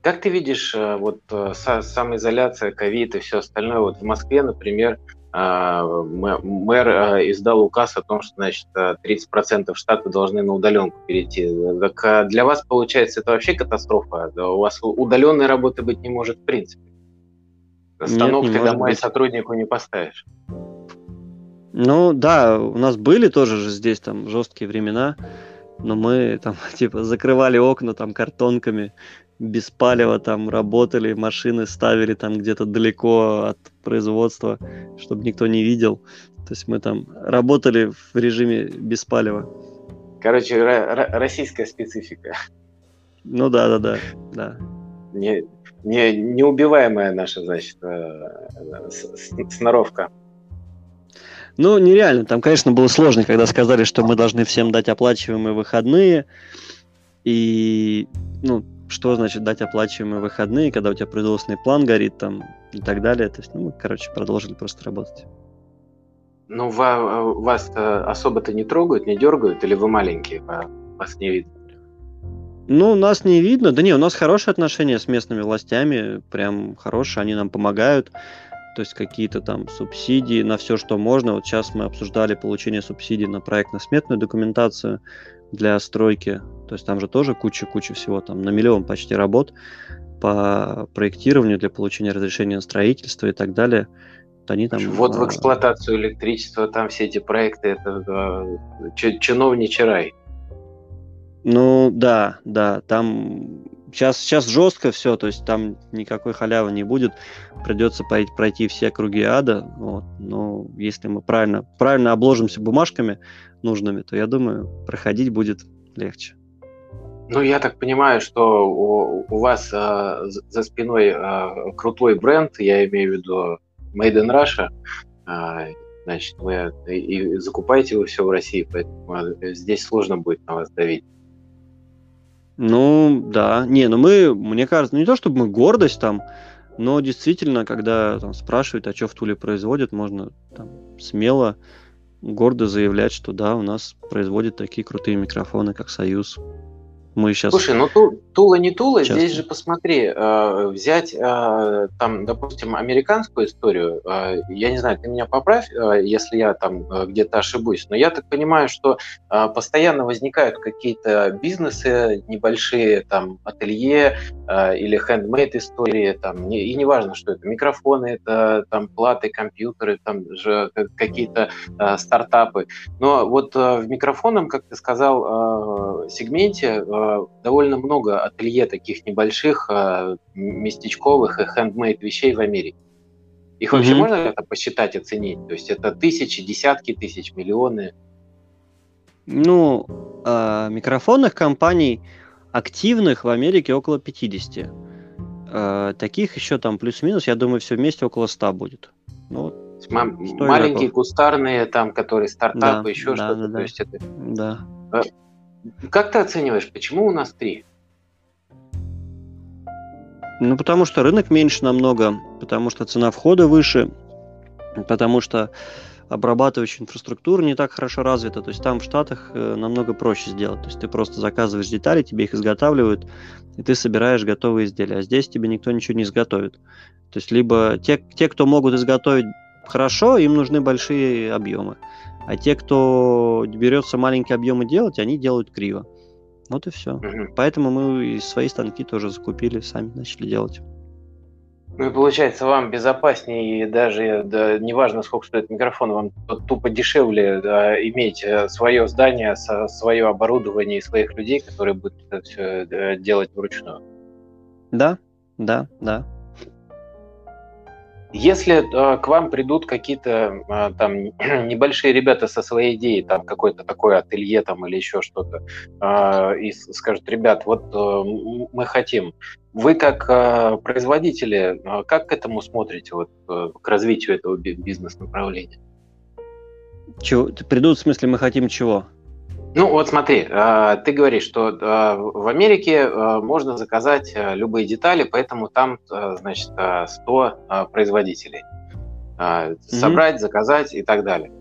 Как ты видишь, э, вот э, самоизоляция, ковид и все остальное, вот в Москве, например, э, мэр издал указ о том, что, значит, 30% штата должны на удаленку перейти. Так а для вас, получается, это вообще катастрофа? У вас удаленной работы быть не может в принципе. Станок Нет, ты домой быть. сотруднику не поставишь. Ну да, у нас были тоже же здесь там жесткие времена, но мы там типа закрывали окна там картонками, без палева там работали, машины ставили там где-то далеко от производства, чтобы никто не видел. То есть мы там работали в режиме без палева. Короче, российская специфика. Ну да, да, да, да. Не, не, неубиваемая наша, значит, э, сноровка. Ну, нереально. Там, конечно, было сложно, когда сказали, что мы должны всем дать оплачиваемые выходные. И, ну, что значит дать оплачиваемые выходные, когда у тебя производственный план горит там и так далее. То есть, ну, мы, короче, продолжили просто работать. Ну, вас особо-то не трогают, не дергают, или вы маленькие, вас не видно? Ну, нас не видно. Да не, у нас хорошие отношения с местными властями, прям хорошие, они нам помогают. То есть какие-то там субсидии на все, что можно. Вот сейчас мы обсуждали получение субсидий на проектно-сметную документацию для стройки. То есть там же тоже куча-куча всего, там на миллион почти работ по проектированию для получения разрешения на строительство и так далее. Вот они там... Вот в а, эксплуатацию электричества, там все эти проекты, это чиновничий рай. Ну да, да, там сейчас, сейчас жестко все, то есть там никакой халявы не будет, придется пройти, все круги ада, вот. но если мы правильно, правильно обложимся бумажками нужными, то я думаю, проходить будет легче. Ну, я так понимаю, что у, у вас э, за спиной э, крутой бренд, я имею в виду Made in Russia, э, значит, вы и, и закупаете вы все в России, поэтому здесь сложно будет на вас давить. Ну, да. Не, ну мы, мне кажется, ну не то чтобы мы гордость там, но действительно, когда там спрашивают, а что в Туле производят, можно там смело, гордо заявлять, что да, у нас производят такие крутые микрофоны, как Союз. Мы сейчас... Слушай, ну ту, Тула не Тула, часто. здесь же посмотри, э, взять э, там, допустим, американскую историю, э, я не знаю, ты меня поправь, э, если я там э, где-то ошибусь, но я так понимаю, что э, постоянно возникают какие-то бизнесы небольшие, там, ателье э, или хендмейд истории, там, не, и неважно, что это, микрофоны, это там платы, компьютеры, там же какие-то э, стартапы. Но вот э, в микрофонном, как ты сказал, э, сегменте э, Э, довольно много ателье таких небольших, э, местечковых и хендмейд вещей в Америке. Их вообще mm-hmm. можно это посчитать, оценить? То есть это тысячи, десятки тысяч, миллионы? Ну, э, микрофонных компаний активных в Америке около 50. Э, таких еще там плюс-минус, я думаю, все вместе около 100 будет. Ну, маленькие игроков. кустарные, там, которые стартапы, да, еще да, что-то. Да, то есть это... да. Как ты оцениваешь, почему у нас три? Ну, потому что рынок меньше намного, потому что цена входа выше, потому что обрабатывающая инфраструктура не так хорошо развита. То есть там в Штатах э, намного проще сделать. То есть ты просто заказываешь детали, тебе их изготавливают, и ты собираешь готовые изделия. А здесь тебе никто ничего не изготовит. То есть либо те, те кто могут изготовить хорошо, им нужны большие объемы. А те, кто берется маленькие объемы делать, они делают криво. Вот и все. Угу. Поэтому мы свои станки тоже закупили, сами начали делать. Ну и получается, вам безопаснее, и даже да, неважно, сколько стоит микрофон, вам тупо дешевле да, иметь э, свое здание, свое оборудование и своих людей, которые будут это все э, делать вручную. Да, да, да. Если э, к вам придут какие-то э, там небольшие ребята со своей идеей, там какое-то такое ателье там или еще что-то, э, и скажут, ребят, вот э, мы хотим, вы как э, производители, э, как к этому смотрите, вот, э, к развитию этого бизнес-направления? Чего? Придут, в смысле, мы хотим чего? Ну вот смотри, а, ты говоришь, что а, в Америке а, можно заказать любые детали, поэтому там, значит, 100 производителей. Собрать, mm-hmm. заказать и так далее.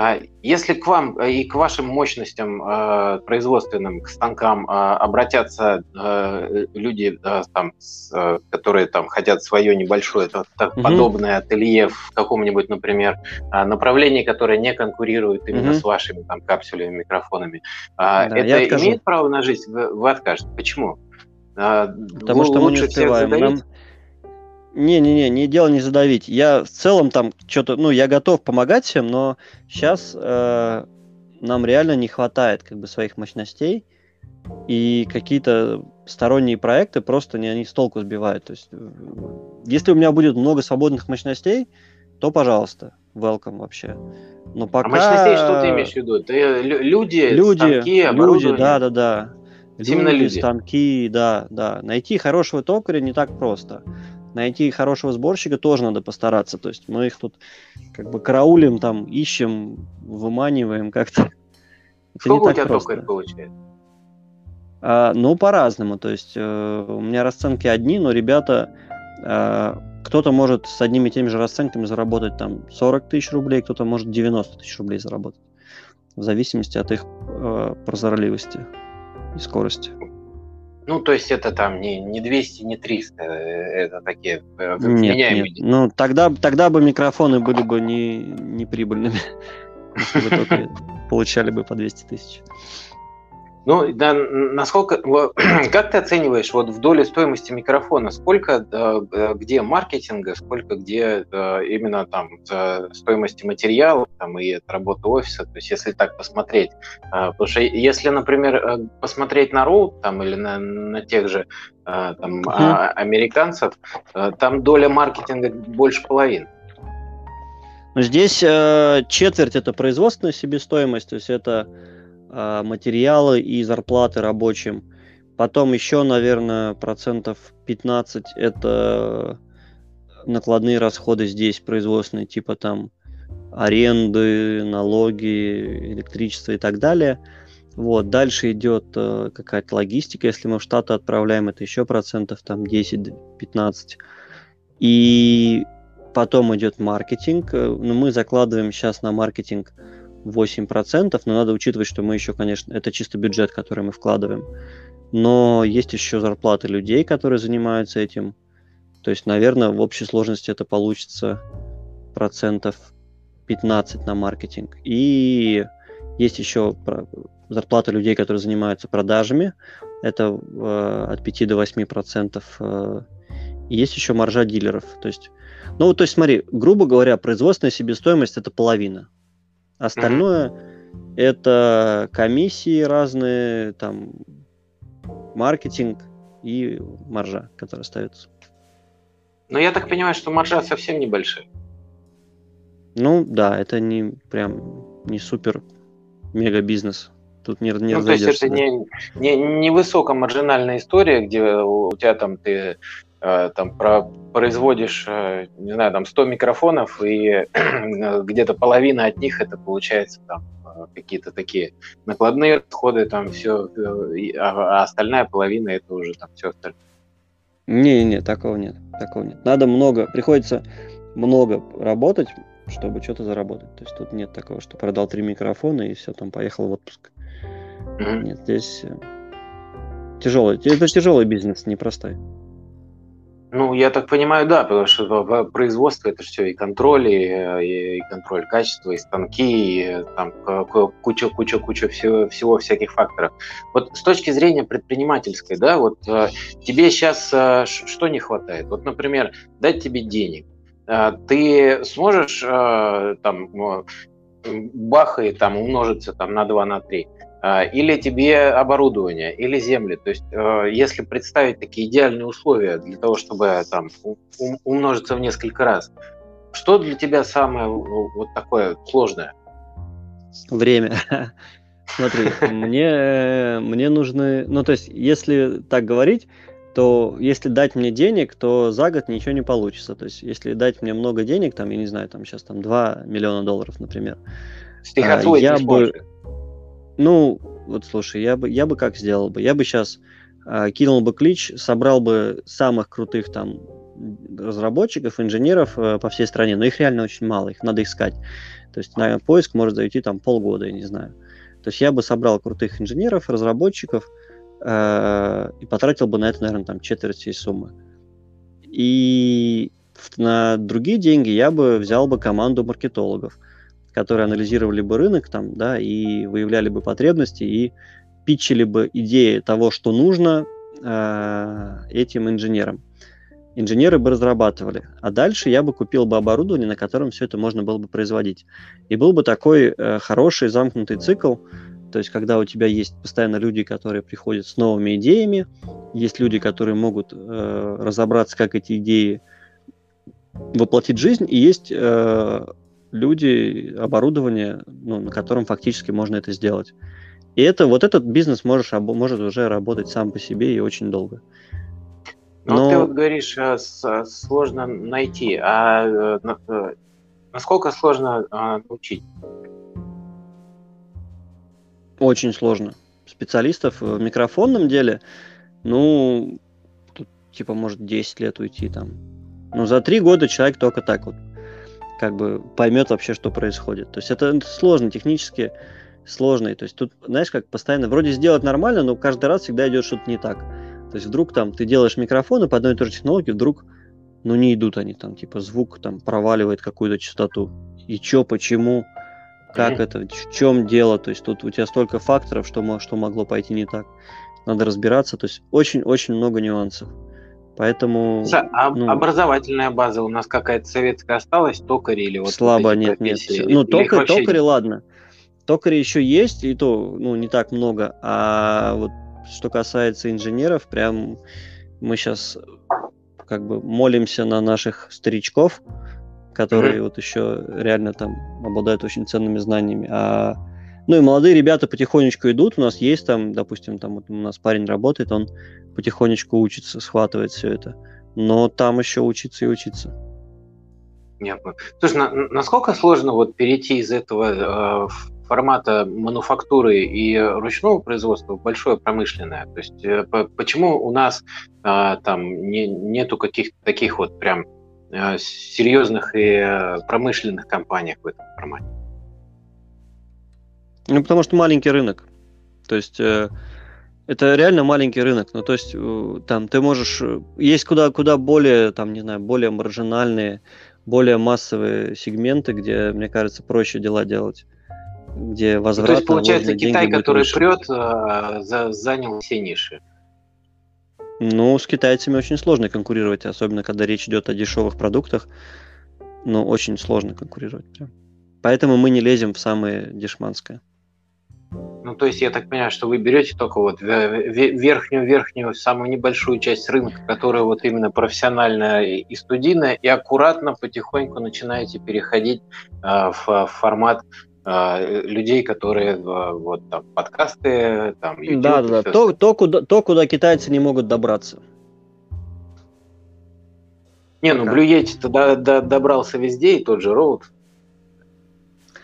А если к вам э, и к вашим мощностям э, производственным, к станкам э, обратятся люди, там, которые там хотят свое небольшое так, угу. подобное ателье в каком-нибудь, например, направлении, которое не конкурирует именно угу. с вашими там капсулями, микрофонами, да, это имеет право на жизнь? Вы, вы откажете. Почему? Потому вы что мы не успеваем. Нам, не-не-не, не дело не задавить. Я в целом там что-то, ну, я готов помогать всем, но сейчас э, нам реально не хватает как бы своих мощностей, и какие-то сторонние проекты просто не, они с толку сбивают. То есть, э, если у меня будет много свободных мощностей, то, пожалуйста, welcome вообще. Но а пока... А мощностей что ты имеешь в виду? Ты, люди, люди, станки, люди, да, да, да. Именно люди, станки, да, да. Найти хорошего токаря не так просто найти хорошего сборщика тоже надо постараться. То есть мы их тут как бы караулим, там, ищем, выманиваем как-то. Сколько у тебя просто. токарь получается? А, ну, по-разному. То есть э, у меня расценки одни, но ребята, э, кто-то может с одними и теми же расценками заработать там 40 тысяч рублей, кто-то может 90 тысяч рублей заработать. В зависимости от их э, прозорливости и скорости. Ну, то есть это там не, не 200, не 300, э, это такие э, нет, нет. Ну, тогда, тогда бы микрофоны были бы не, не прибыльными, если бы только получали бы по 200 тысяч. Ну, да, насколько, как ты оцениваешь вот в доле стоимости микрофона, сколько э, где маркетинга, сколько где именно там стоимости материалов там, и работы офиса, то есть если так посмотреть, а, потому что если, например, э, посмотреть на Роуд там или на, на тех же там, uh-huh. американцев, э, там доля маркетинга больше половины. Ну, здесь э, четверть это производственная себестоимость, то есть это материалы и зарплаты рабочим. Потом еще, наверное, процентов 15 это накладные расходы здесь производственные, типа там аренды, налоги, электричество и так далее. Вот, дальше идет э, какая-то логистика, если мы в Штаты отправляем, это еще процентов там 10-15. И потом идет маркетинг. Э, ну, мы закладываем сейчас на маркетинг 8%, но надо учитывать, что мы еще, конечно, это чисто бюджет, который мы вкладываем. Но есть еще зарплаты людей, которые занимаются этим. То есть, наверное, в общей сложности это получится процентов 15 на маркетинг. И есть еще зарплата людей, которые занимаются продажами. Это э, от 5 до 8 процентов. Э, есть еще маржа дилеров. То есть, ну, то есть, смотри, грубо говоря, производственная себестоимость это половина. Остальное mm-hmm. это комиссии разные, там, маркетинг и маржа, которая ставится. Но я так понимаю, что маржа совсем небольшая. Ну да, это не прям не супер мега бизнес. Тут не, не ну, то есть это не, не, не высокомаржинальная история, где у тебя там ты там про, производишь, э, не знаю, там 100 микрофонов, и где-то половина от них это получается там э, какие-то такие накладные расходы, там все, а, а остальная половина это уже там все остальное. Не-не, такого нет, такого нет. Надо много, приходится много работать, чтобы что-то заработать. То есть тут нет такого, что продал три микрофона и все, там поехал в отпуск. Mm-hmm. Нет, здесь э, тяжелый. Это тяжелый бизнес, непростой. Ну, я так понимаю, да, потому что производство это все и контроль, и, э, и контроль качества, и станки, и там куча-куча-куча всего, всего всяких факторов. Вот с точки зрения предпринимательской, да, вот э, тебе сейчас что не хватает? Вот, например, дать тебе денег, ты сможешь там бах и там умножиться там на 2, на 3. А, или тебе оборудование, или земли. То есть, э, если представить такие идеальные условия для того, чтобы там умножиться в несколько раз, что для тебя самое вот такое сложное? Время. Смотри, мне, мне нужны... Ну, то есть, если так говорить, то если дать мне денег, то за год ничего не получится. То есть, если дать мне много денег, там, я не знаю, там сейчас там 2 миллиона долларов, например, Стихотворить я бы... Ну, вот слушай, я бы, я бы как сделал бы? Я бы сейчас э, кинул бы клич, собрал бы самых крутых там разработчиков, инженеров э, по всей стране, но их реально очень мало, их надо искать. То есть на поиск может зайти там полгода, я не знаю. То есть я бы собрал крутых инженеров, разработчиков э, и потратил бы на это, наверное, там четверть всей суммы. И на другие деньги я бы взял бы команду маркетологов которые анализировали бы рынок там, да, и выявляли бы потребности и питчили бы идеи того, что нужно э, этим инженерам. Инженеры бы разрабатывали, а дальше я бы купил бы оборудование, на котором все это можно было бы производить. И был бы такой э, хороший замкнутый цикл, то есть когда у тебя есть постоянно люди, которые приходят с новыми идеями, есть люди, которые могут э, разобраться, как эти идеи воплотить в жизнь, и есть э, люди, оборудование, ну, на котором фактически можно это сделать. И это, вот этот бизнес можешь, может уже работать сам по себе и очень долго. Но, ну, Но... ты вот говоришь, а, сложно найти, а э, э, насколько сложно научить? Очень сложно. Специалистов в микрофонном деле, ну, тут типа может 10 лет уйти там. Ну, за три года человек только так вот как бы поймет вообще, что происходит. То есть это сложно, технически сложно. То есть тут, знаешь, как постоянно, вроде сделать нормально, но каждый раз всегда идет что-то не так. То есть вдруг там ты делаешь микрофоны по одной и той же технологии, вдруг, ну не идут они там, типа звук там проваливает какую-то частоту. И чё, почему, как mm-hmm. это, в чем дело. То есть тут у тебя столько факторов, что, что могло пойти не так. Надо разбираться. То есть очень-очень много нюансов. Поэтому... А ну, образовательная база у нас какая-то советская осталась, токари или вот Слабо, нет, нет. Ну, токарь, токари, ладно. Токари еще есть, и то, ну, не так много. А вот что касается инженеров, прям мы сейчас как бы молимся на наших старичков, которые mm-hmm. вот еще реально там обладают очень ценными знаниями. А ну и молодые ребята потихонечку идут. У нас есть там, допустим, там вот у нас парень работает, он потихонечку учится, схватывает все это. Но там еще учиться и учиться. Понятно. Слушай, на, насколько сложно вот перейти из этого э, формата мануфактуры и ручного производства в большое промышленное? То есть почему у нас там не, нету каких-то таких вот прям серьезных и промышленных компаний в этом формате? Ну, потому что маленький рынок. То есть это реально маленький рынок. Ну, то есть, э, там ты можешь. Э, есть куда, куда более, там, не знаю, более маржинальные, более массовые сегменты, где, мне кажется, проще дела делать. Где возврат. Ну, то есть, получается, Китай, который прет, э, за, занял все ниши. Ну, с китайцами очень сложно конкурировать, особенно когда речь идет о дешевых продуктах. Ну, очень сложно конкурировать. Прям. Поэтому мы не лезем в самое дешманское. Ну, то есть я так понимаю, что вы берете только вот верхнюю-верхнюю, самую небольшую часть рынка, которая вот именно профессиональная и студийная, и аккуратно, потихоньку начинаете переходить э, в формат э, людей, которые э, вот там подкасты, там YouTube. Да, да, да. То, то, куда, то, куда китайцы не могут добраться. Не, ну до, до, добрался везде, и тот же Роуд.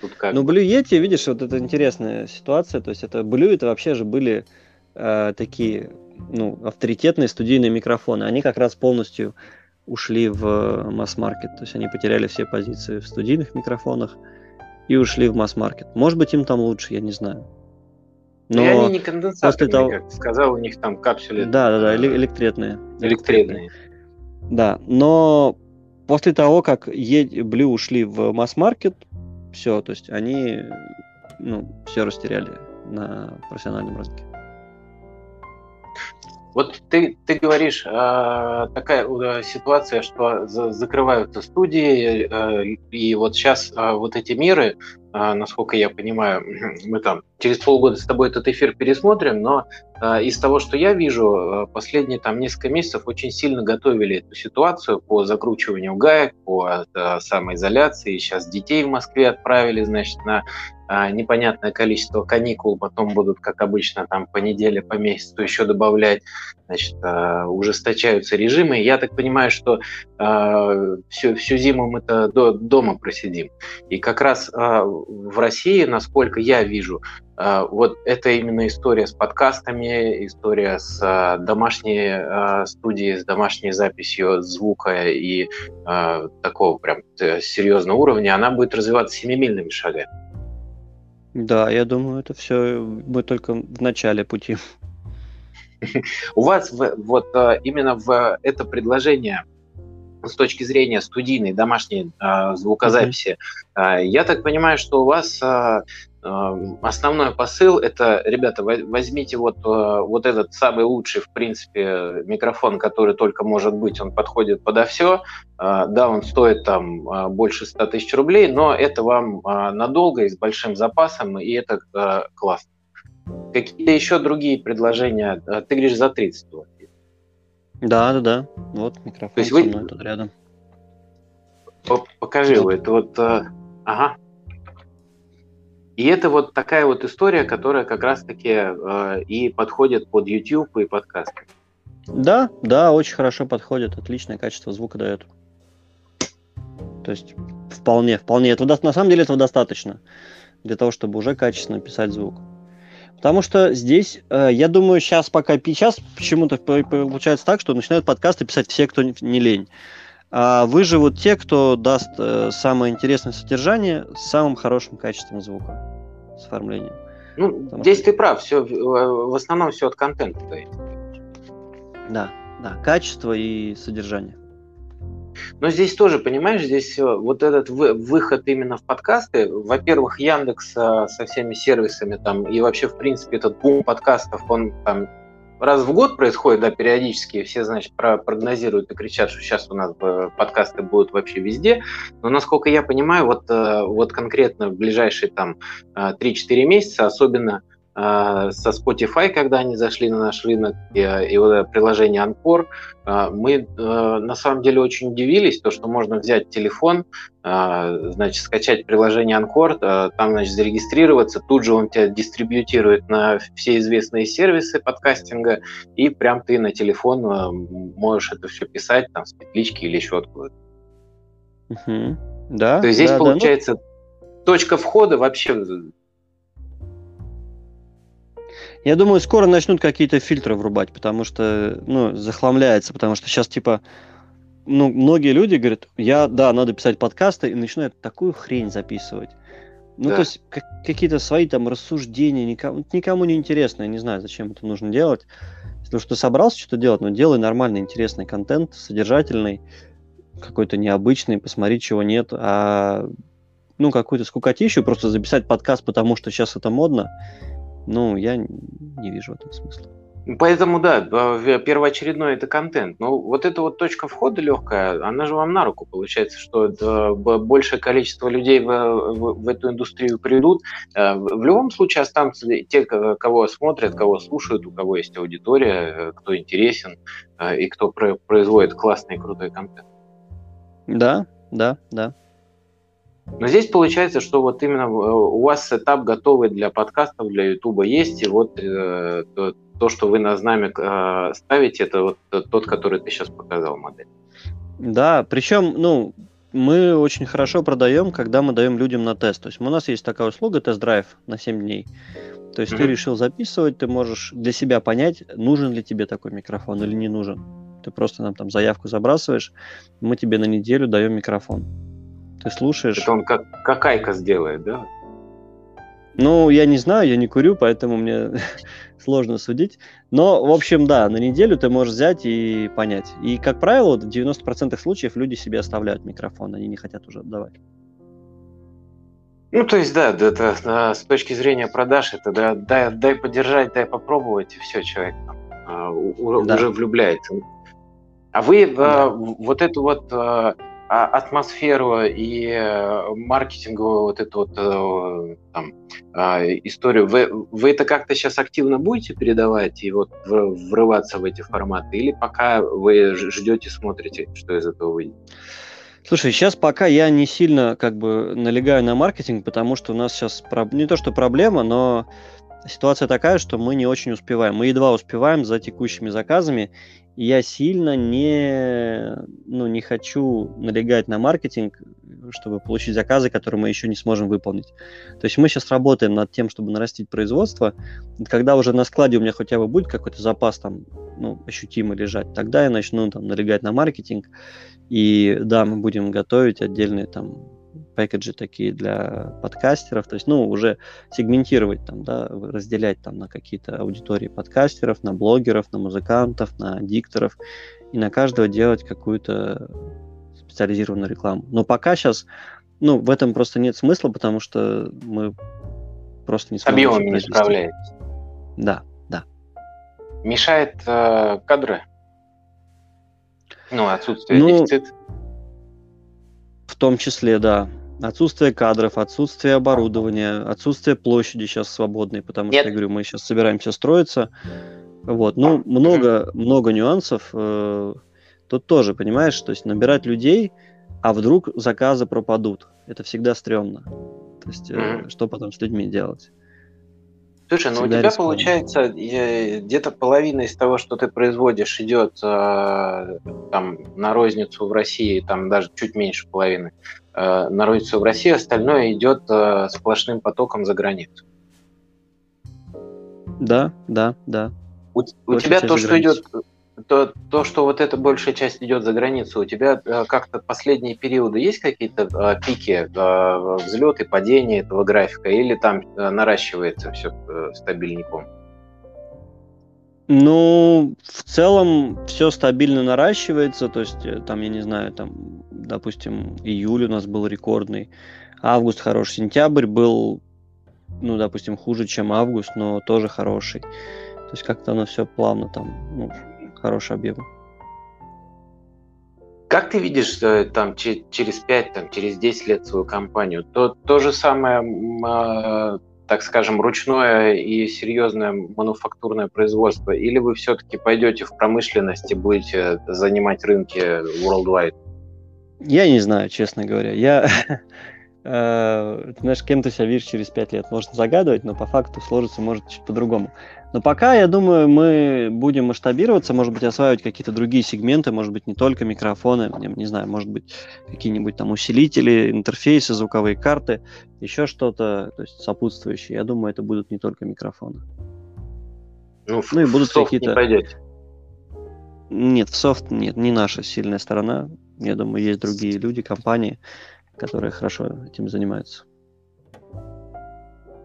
Тут как... Ну, Blue Yeti, видишь, вот это интересная ситуация. То есть это Blue, это вообще же были э, такие, ну, авторитетные студийные микрофоны. Они как раз полностью ушли в масс-маркет. То есть они потеряли все позиции в студийных микрофонах и ушли в масс-маркет. Может быть, им там лучше, я не знаю. Но и они не конденсаторные, того... как сказал, у них там капсули. Да, да, да, электретные. Электретные. Да, но после того, как Blue ушли в масс-маркет, все, то есть они ну, все растеряли на профессиональном рынке. Вот ты, ты говоришь, э, такая э, ситуация, что за, закрываются студии, э, и вот сейчас э, вот эти меры, насколько я понимаю, мы там через полгода с тобой этот эфир пересмотрим, но э, из того, что я вижу, э, последние там несколько месяцев очень сильно готовили эту ситуацию по закручиванию гаек, по самоизоляции. Сейчас детей в Москве отправили, значит, на а, непонятное количество каникул, потом будут, как обычно, там по неделе, по месяцу еще добавлять, значит, а, ужесточаются режимы. Я так понимаю, что а, всю, всю зиму мы-то до, дома просидим. И как раз в России, насколько я вижу, вот это именно история с подкастами, история с домашней студией, с домашней записью звука и такого прям э, серьезного уровня, она будет развиваться семимильными шагами. Да, я думаю, это все мы только в начале пути. У вас вот э, именно в это предложение с точки зрения студийной домашней э, звукозаписи, mm-hmm. я так понимаю, что у вас Эм, основной посыл это, ребята, возьмите вот, э, вот этот самый лучший, в принципе, микрофон, который только может быть, он подходит подо все. Э, да, он стоит там э, больше 100 тысяч рублей, но это вам надолго и с большим запасом, и это классно. Какие-то еще другие предложения? Ты говоришь, за 30 вот. Да, да, да. Вот микрофон То есть вы... тут рядом. Покажи вот. это вот. Ага. И это вот такая вот история, которая как раз-таки э, и подходит под YouTube и подкасты. Да, да, очень хорошо подходит, отличное качество звука дает. То есть вполне, вполне. Этого, на самом деле этого достаточно для того, чтобы уже качественно писать звук. Потому что здесь, э, я думаю, сейчас пока сейчас почему-то получается так, что начинают подкасты писать все, кто не лень. А выживут те, кто даст э, самое интересное содержание с самым хорошим качеством звука, с оформлением. Ну, Потому здесь что... ты прав, все, в основном все от контента. Да, да, качество и содержание. Но здесь тоже, понимаешь, здесь э, вот этот выход именно в подкасты, во-первых, Яндекс э, со всеми сервисами там и вообще, в принципе, этот бум подкастов, он там раз в год происходит, да, периодически, все, значит, про прогнозируют и кричат, что сейчас у нас подкасты будут вообще везде, но, насколько я понимаю, вот, э, вот конкретно в ближайшие там 3-4 э, месяца, особенно со Spotify, когда они зашли на наш рынок, и, и вот приложение Анкор, мы на самом деле очень удивились, то, что можно взять телефон, а, значит, скачать приложение Анкор, там, значит, зарегистрироваться, тут же он тебя дистрибьютирует на все известные сервисы подкастинга, и прям ты на телефон а, можешь это все писать, там, с петлички или еще откуда-то. Угу. Да, То есть здесь да, получается да, ну... точка входа вообще Я думаю, скоро начнут какие-то фильтры врубать, потому что, ну, захламляется, потому что сейчас, типа, ну, многие люди говорят, я, да, надо писать подкасты, и начинают такую хрень записывать. Ну, да. то есть, как, какие-то свои там рассуждения, никому, никому не интересно, я не знаю, зачем это нужно делать. Если уж ты собрался что-то делать, ну, делай нормальный, интересный контент, содержательный, какой-то необычный, посмотри, чего нет, а ну, какую-то скукотищу, просто записать подкаст, потому что сейчас это модно, ну, я не вижу в этом смысла. Поэтому, да, первоочередной это контент. Но вот эта вот точка входа легкая, она же вам на руку получается, что большее количество людей в, в, в эту индустрию придут. Э, в любом случае останутся те, кого смотрят, кого слушают, у кого есть аудитория, э, кто интересен э, и кто производит классный и крутой контент. Да, да, да. Но здесь получается, что вот именно у вас setup готовый для подкастов, для Ютуба есть, и вот э, то, то, что вы на знамя э, ставите, это вот тот, который ты сейчас показал модель. Да, причем, ну, мы очень хорошо продаем, когда мы даем людям на тест. То есть у нас есть такая услуга, тест-драйв на 7 дней. То есть mm-hmm. ты решил записывать, ты можешь для себя понять, нужен ли тебе такой микрофон или не нужен. Ты просто нам там заявку забрасываешь, мы тебе на неделю даем микрофон. Ты слушаешь. Это он как, как Айка сделает, да? Ну, я не знаю, я не курю, поэтому мне сложно судить. Но, в общем, да, на неделю ты можешь взять и понять. И, как правило, в 90% случаев люди себе оставляют микрофон, они не хотят уже отдавать. Ну, то есть, да, это, да, с точки зрения продаж, это да, дай, дай подержать, дай попробовать, и все, человек а, у, да. уже влюбляется. А вы да. а, вот эту вот а, а, атмосферу и э, маркетинговую вот эту вот э, там, а, историю, вы, вы это как-то сейчас активно будете передавать и вот врываться в эти форматы, или пока вы ждете, смотрите, что из этого выйдет? Слушай, сейчас пока я не сильно как бы налегаю на маркетинг, потому что у нас сейчас не то что проблема, но ситуация такая, что мы не очень успеваем. Мы едва успеваем за текущими заказами, я сильно не, ну, не хочу налегать на маркетинг, чтобы получить заказы, которые мы еще не сможем выполнить. То есть мы сейчас работаем над тем, чтобы нарастить производство. Когда уже на складе у меня хотя бы будет какой-то запас там, ну, ощутимо лежать, тогда я начну там налегать на маркетинг. И да, мы будем готовить отдельные там пэкэджи такие для подкастеров, то есть, ну, уже сегментировать там, да, разделять там на какие-то аудитории подкастеров, на блогеров, на музыкантов, на дикторов, и на каждого делать какую-то специализированную рекламу. Но пока сейчас, ну, в этом просто нет смысла, потому что мы просто не сможем... Объемами не справляетесь. Да, да. Мешает э, кадры? Ну, отсутствие ну, дефицита? В том числе, да. Отсутствие кадров, отсутствие оборудования, отсутствие площади сейчас свободной, потому Нет. что, я говорю, мы сейчас собираемся строиться. Вот, ну, много, много нюансов. Э, тут тоже, понимаешь, то есть набирать людей, а вдруг заказы пропадут. Это всегда стрёмно. То есть, mm-hmm. что потом с людьми делать? Слушай, ну у тебя рискованно. получается где-то половина из того, что ты производишь, идет э, там на розницу в России, там даже чуть меньше половины э, на розницу в России, остальное идет э, сплошным потоком за границу. Да, да, да. У, у тебя то, что идет то, то, что вот эта большая часть идет за границу, у тебя э, как-то последние периоды есть какие-то пики, взлеты, падения этого графика, или там наращивается все стабильником? Ну, в целом все стабильно наращивается, то есть э, там, я не знаю, там, допустим, июль у нас был рекордный, август хороший, сентябрь был, ну, допустим, хуже, чем август, но тоже хороший. То есть как-то оно все плавно там, ну, хороший объем. Как ты видишь э, там через 5, там, через 10 лет свою компанию? То, то же самое, э, так скажем, ручное и серьезное мануфактурное производство? Или вы все-таки пойдете в промышленность и будете занимать рынки worldwide? Я не знаю, честно говоря. Я, э, знаешь, кем ты себя видишь через 5 лет, можно загадывать, но по факту сложится может чуть по-другому. Но пока, я думаю, мы будем масштабироваться, может быть, осваивать какие-то другие сегменты, может быть, не только микрофоны, не, не знаю, может быть, какие-нибудь там усилители, интерфейсы, звуковые карты, еще что-то, то есть сопутствующее. Я думаю, это будут не только микрофоны. Ну, ну и будут какие-то... не пойдете. Нет, в софт нет, не наша сильная сторона. Я думаю, есть другие люди, компании, которые хорошо этим занимаются.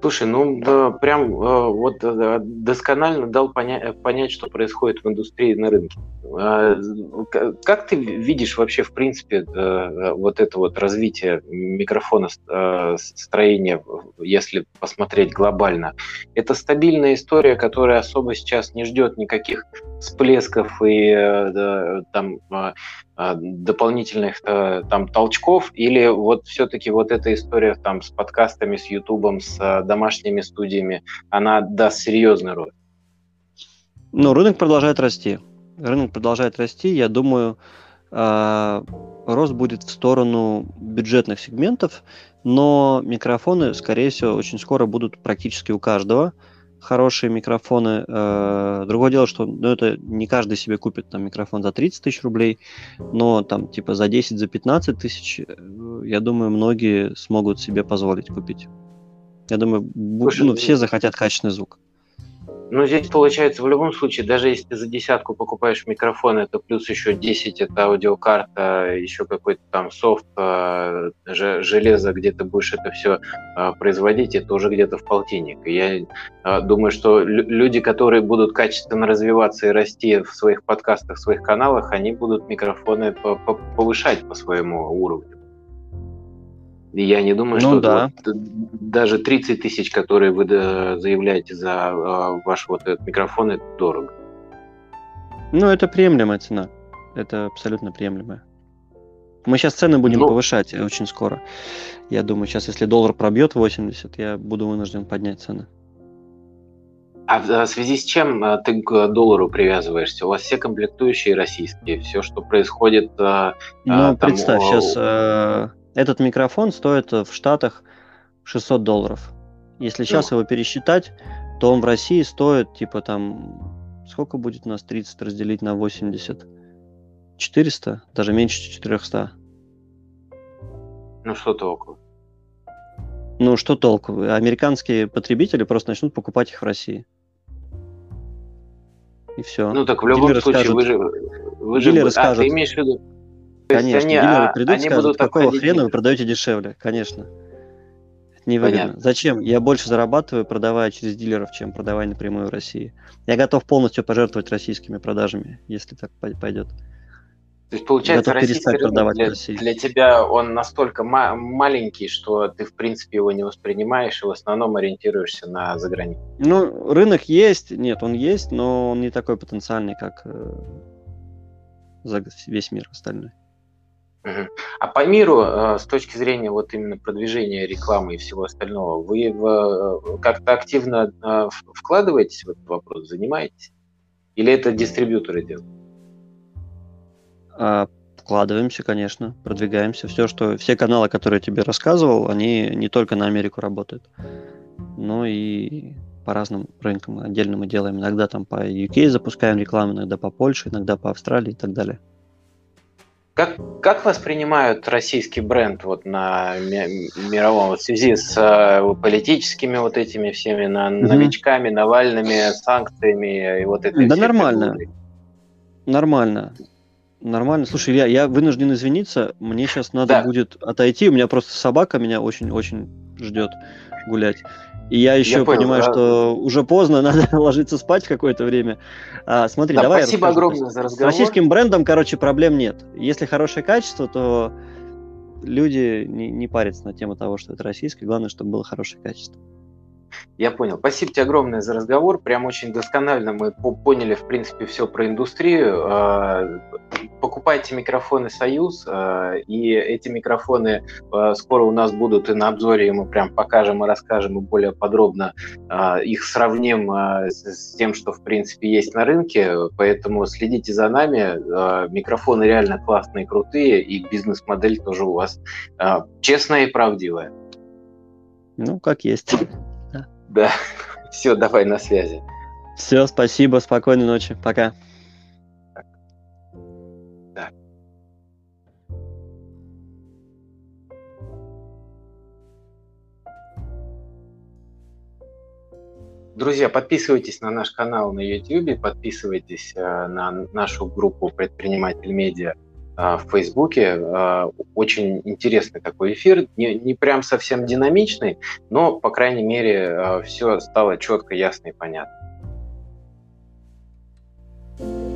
Слушай, ну да, прям э, вот э, досконально дал поня- понять, что происходит в индустрии на рынке. А, как ты видишь вообще, в принципе, э, вот это вот развитие микрофона строения, если посмотреть глобально? Это стабильная история, которая особо сейчас не ждет никаких всплесков и там дополнительных э, там толчков, или вот все-таки вот эта история там с подкастами, с Ютубом, с э, домашними студиями, она даст серьезный рост? Ну, рынок продолжает расти. Рынок продолжает расти. Я думаю, э, рост будет в сторону бюджетных сегментов, но микрофоны, скорее всего, очень скоро будут практически у каждого хорошие микрофоны. Э, другое дело, что ну, это не каждый себе купит там микрофон за 30 тысяч рублей, но там типа за 10, за 15 тысяч, э, я думаю, многие смогут себе позволить купить. Я думаю, Слушай, ну, все захотят качественный звук. Ну, здесь получается, в любом случае, даже если ты за десятку покупаешь микрофон, это плюс еще 10, это аудиокарта, еще какой-то там софт, э, железо, где ты будешь это все э, производить, это уже где-то в полтинник. Я э, думаю, что люди, которые будут качественно развиваться и расти в своих подкастах, в своих каналах, они будут микрофоны повышать по своему уровню. Я не думаю, ну, что да. вот, даже 30 тысяч, которые вы заявляете за э, ваш вот этот микрофон, это дорого. Ну, это приемлемая цена. Это абсолютно приемлемая. Мы сейчас цены будем ну, повышать очень скоро. Я думаю, сейчас, если доллар пробьет 80, я буду вынужден поднять цены. А в связи с чем э, ты к доллару привязываешься? У вас все комплектующие российские, все, что происходит... Ну, там, представь, сейчас этот микрофон стоит в Штатах 600 долларов. Если сейчас его пересчитать, то он в России стоит типа там... Сколько будет у нас 30 разделить на 80? 400? Даже меньше 400. Ну, что-то около. Ну, что толку? Американские потребители просто начнут покупать их в России. И все. Ну, так в любом Дилеры случае, скажут, вы же... Вы же... А, скажут, ты имеешь в виду... Конечно, они, дилеры а, придут и скажут, будут какого хрена вы продаете дешевле, конечно. Это невыгодно. Понятно. Зачем? Я больше зарабатываю, продавая через дилеров, чем продавая напрямую в России. Я готов полностью пожертвовать российскими продажами, если так пойдет. То есть, получается, российский рынок для, для тебя он настолько ма- маленький, что ты, в принципе, его не воспринимаешь и в основном ориентируешься на заграницу. Ну, рынок есть, нет, он есть, но он не такой потенциальный, как э, за весь мир остальной. А по миру, э, с точки зрения вот именно продвижения рекламы и всего остального, вы э, как-то активно э, вкладываетесь в этот вопрос, занимаетесь? Или это дистрибьюторы делают? А, вкладываемся, конечно, продвигаемся. Все, что, все каналы, которые я тебе рассказывал, они не только на Америку работают, но и по разным рынкам отдельно мы делаем. Иногда там по UK запускаем рекламу, иногда по Польше, иногда по Австралии и так далее. Как, как воспринимают российский бренд вот на мировом в связи с э, политическими вот этими всеми на, mm-hmm. новичками, Навальными, санкциями и вот этой Да нормально. Фигурой? Нормально. Нормально. Слушай, я, я вынужден извиниться. Мне сейчас надо да. будет отойти. У меня просто собака меня очень-очень ждет гулять. И я еще я понял, понимаю, да. что уже поздно, надо ложиться спать какое-то время. А, смотри, да, давай. Спасибо огромное за разговор. С российским брендом, короче, проблем нет. Если хорошее качество, то люди не, не парятся на тему того, что это российское. Главное, чтобы было хорошее качество. Я понял. Спасибо тебе огромное за разговор. Прям очень досконально мы поняли, в принципе, все про индустрию. А, покупайте микрофоны «Союз», а, и эти микрофоны а, скоро у нас будут и на обзоре, и мы прям покажем и расскажем и более подробно их сравним с тем, что, в принципе, есть на рынке. Поэтому следите за нами. Микрофоны реально классные, крутые, и бизнес-модель тоже у вас честная и правдивая. Ну, как есть. Да. Все, давай на связи. Все, спасибо, спокойной ночи. Пока. Друзья, подписывайтесь на наш канал на YouTube, подписывайтесь на нашу группу «Предприниматель медиа» А, в Фейсбуке. А, очень интересный такой эфир, не, не прям совсем динамичный, но, по крайней мере, а, все стало четко, ясно и понятно. thank you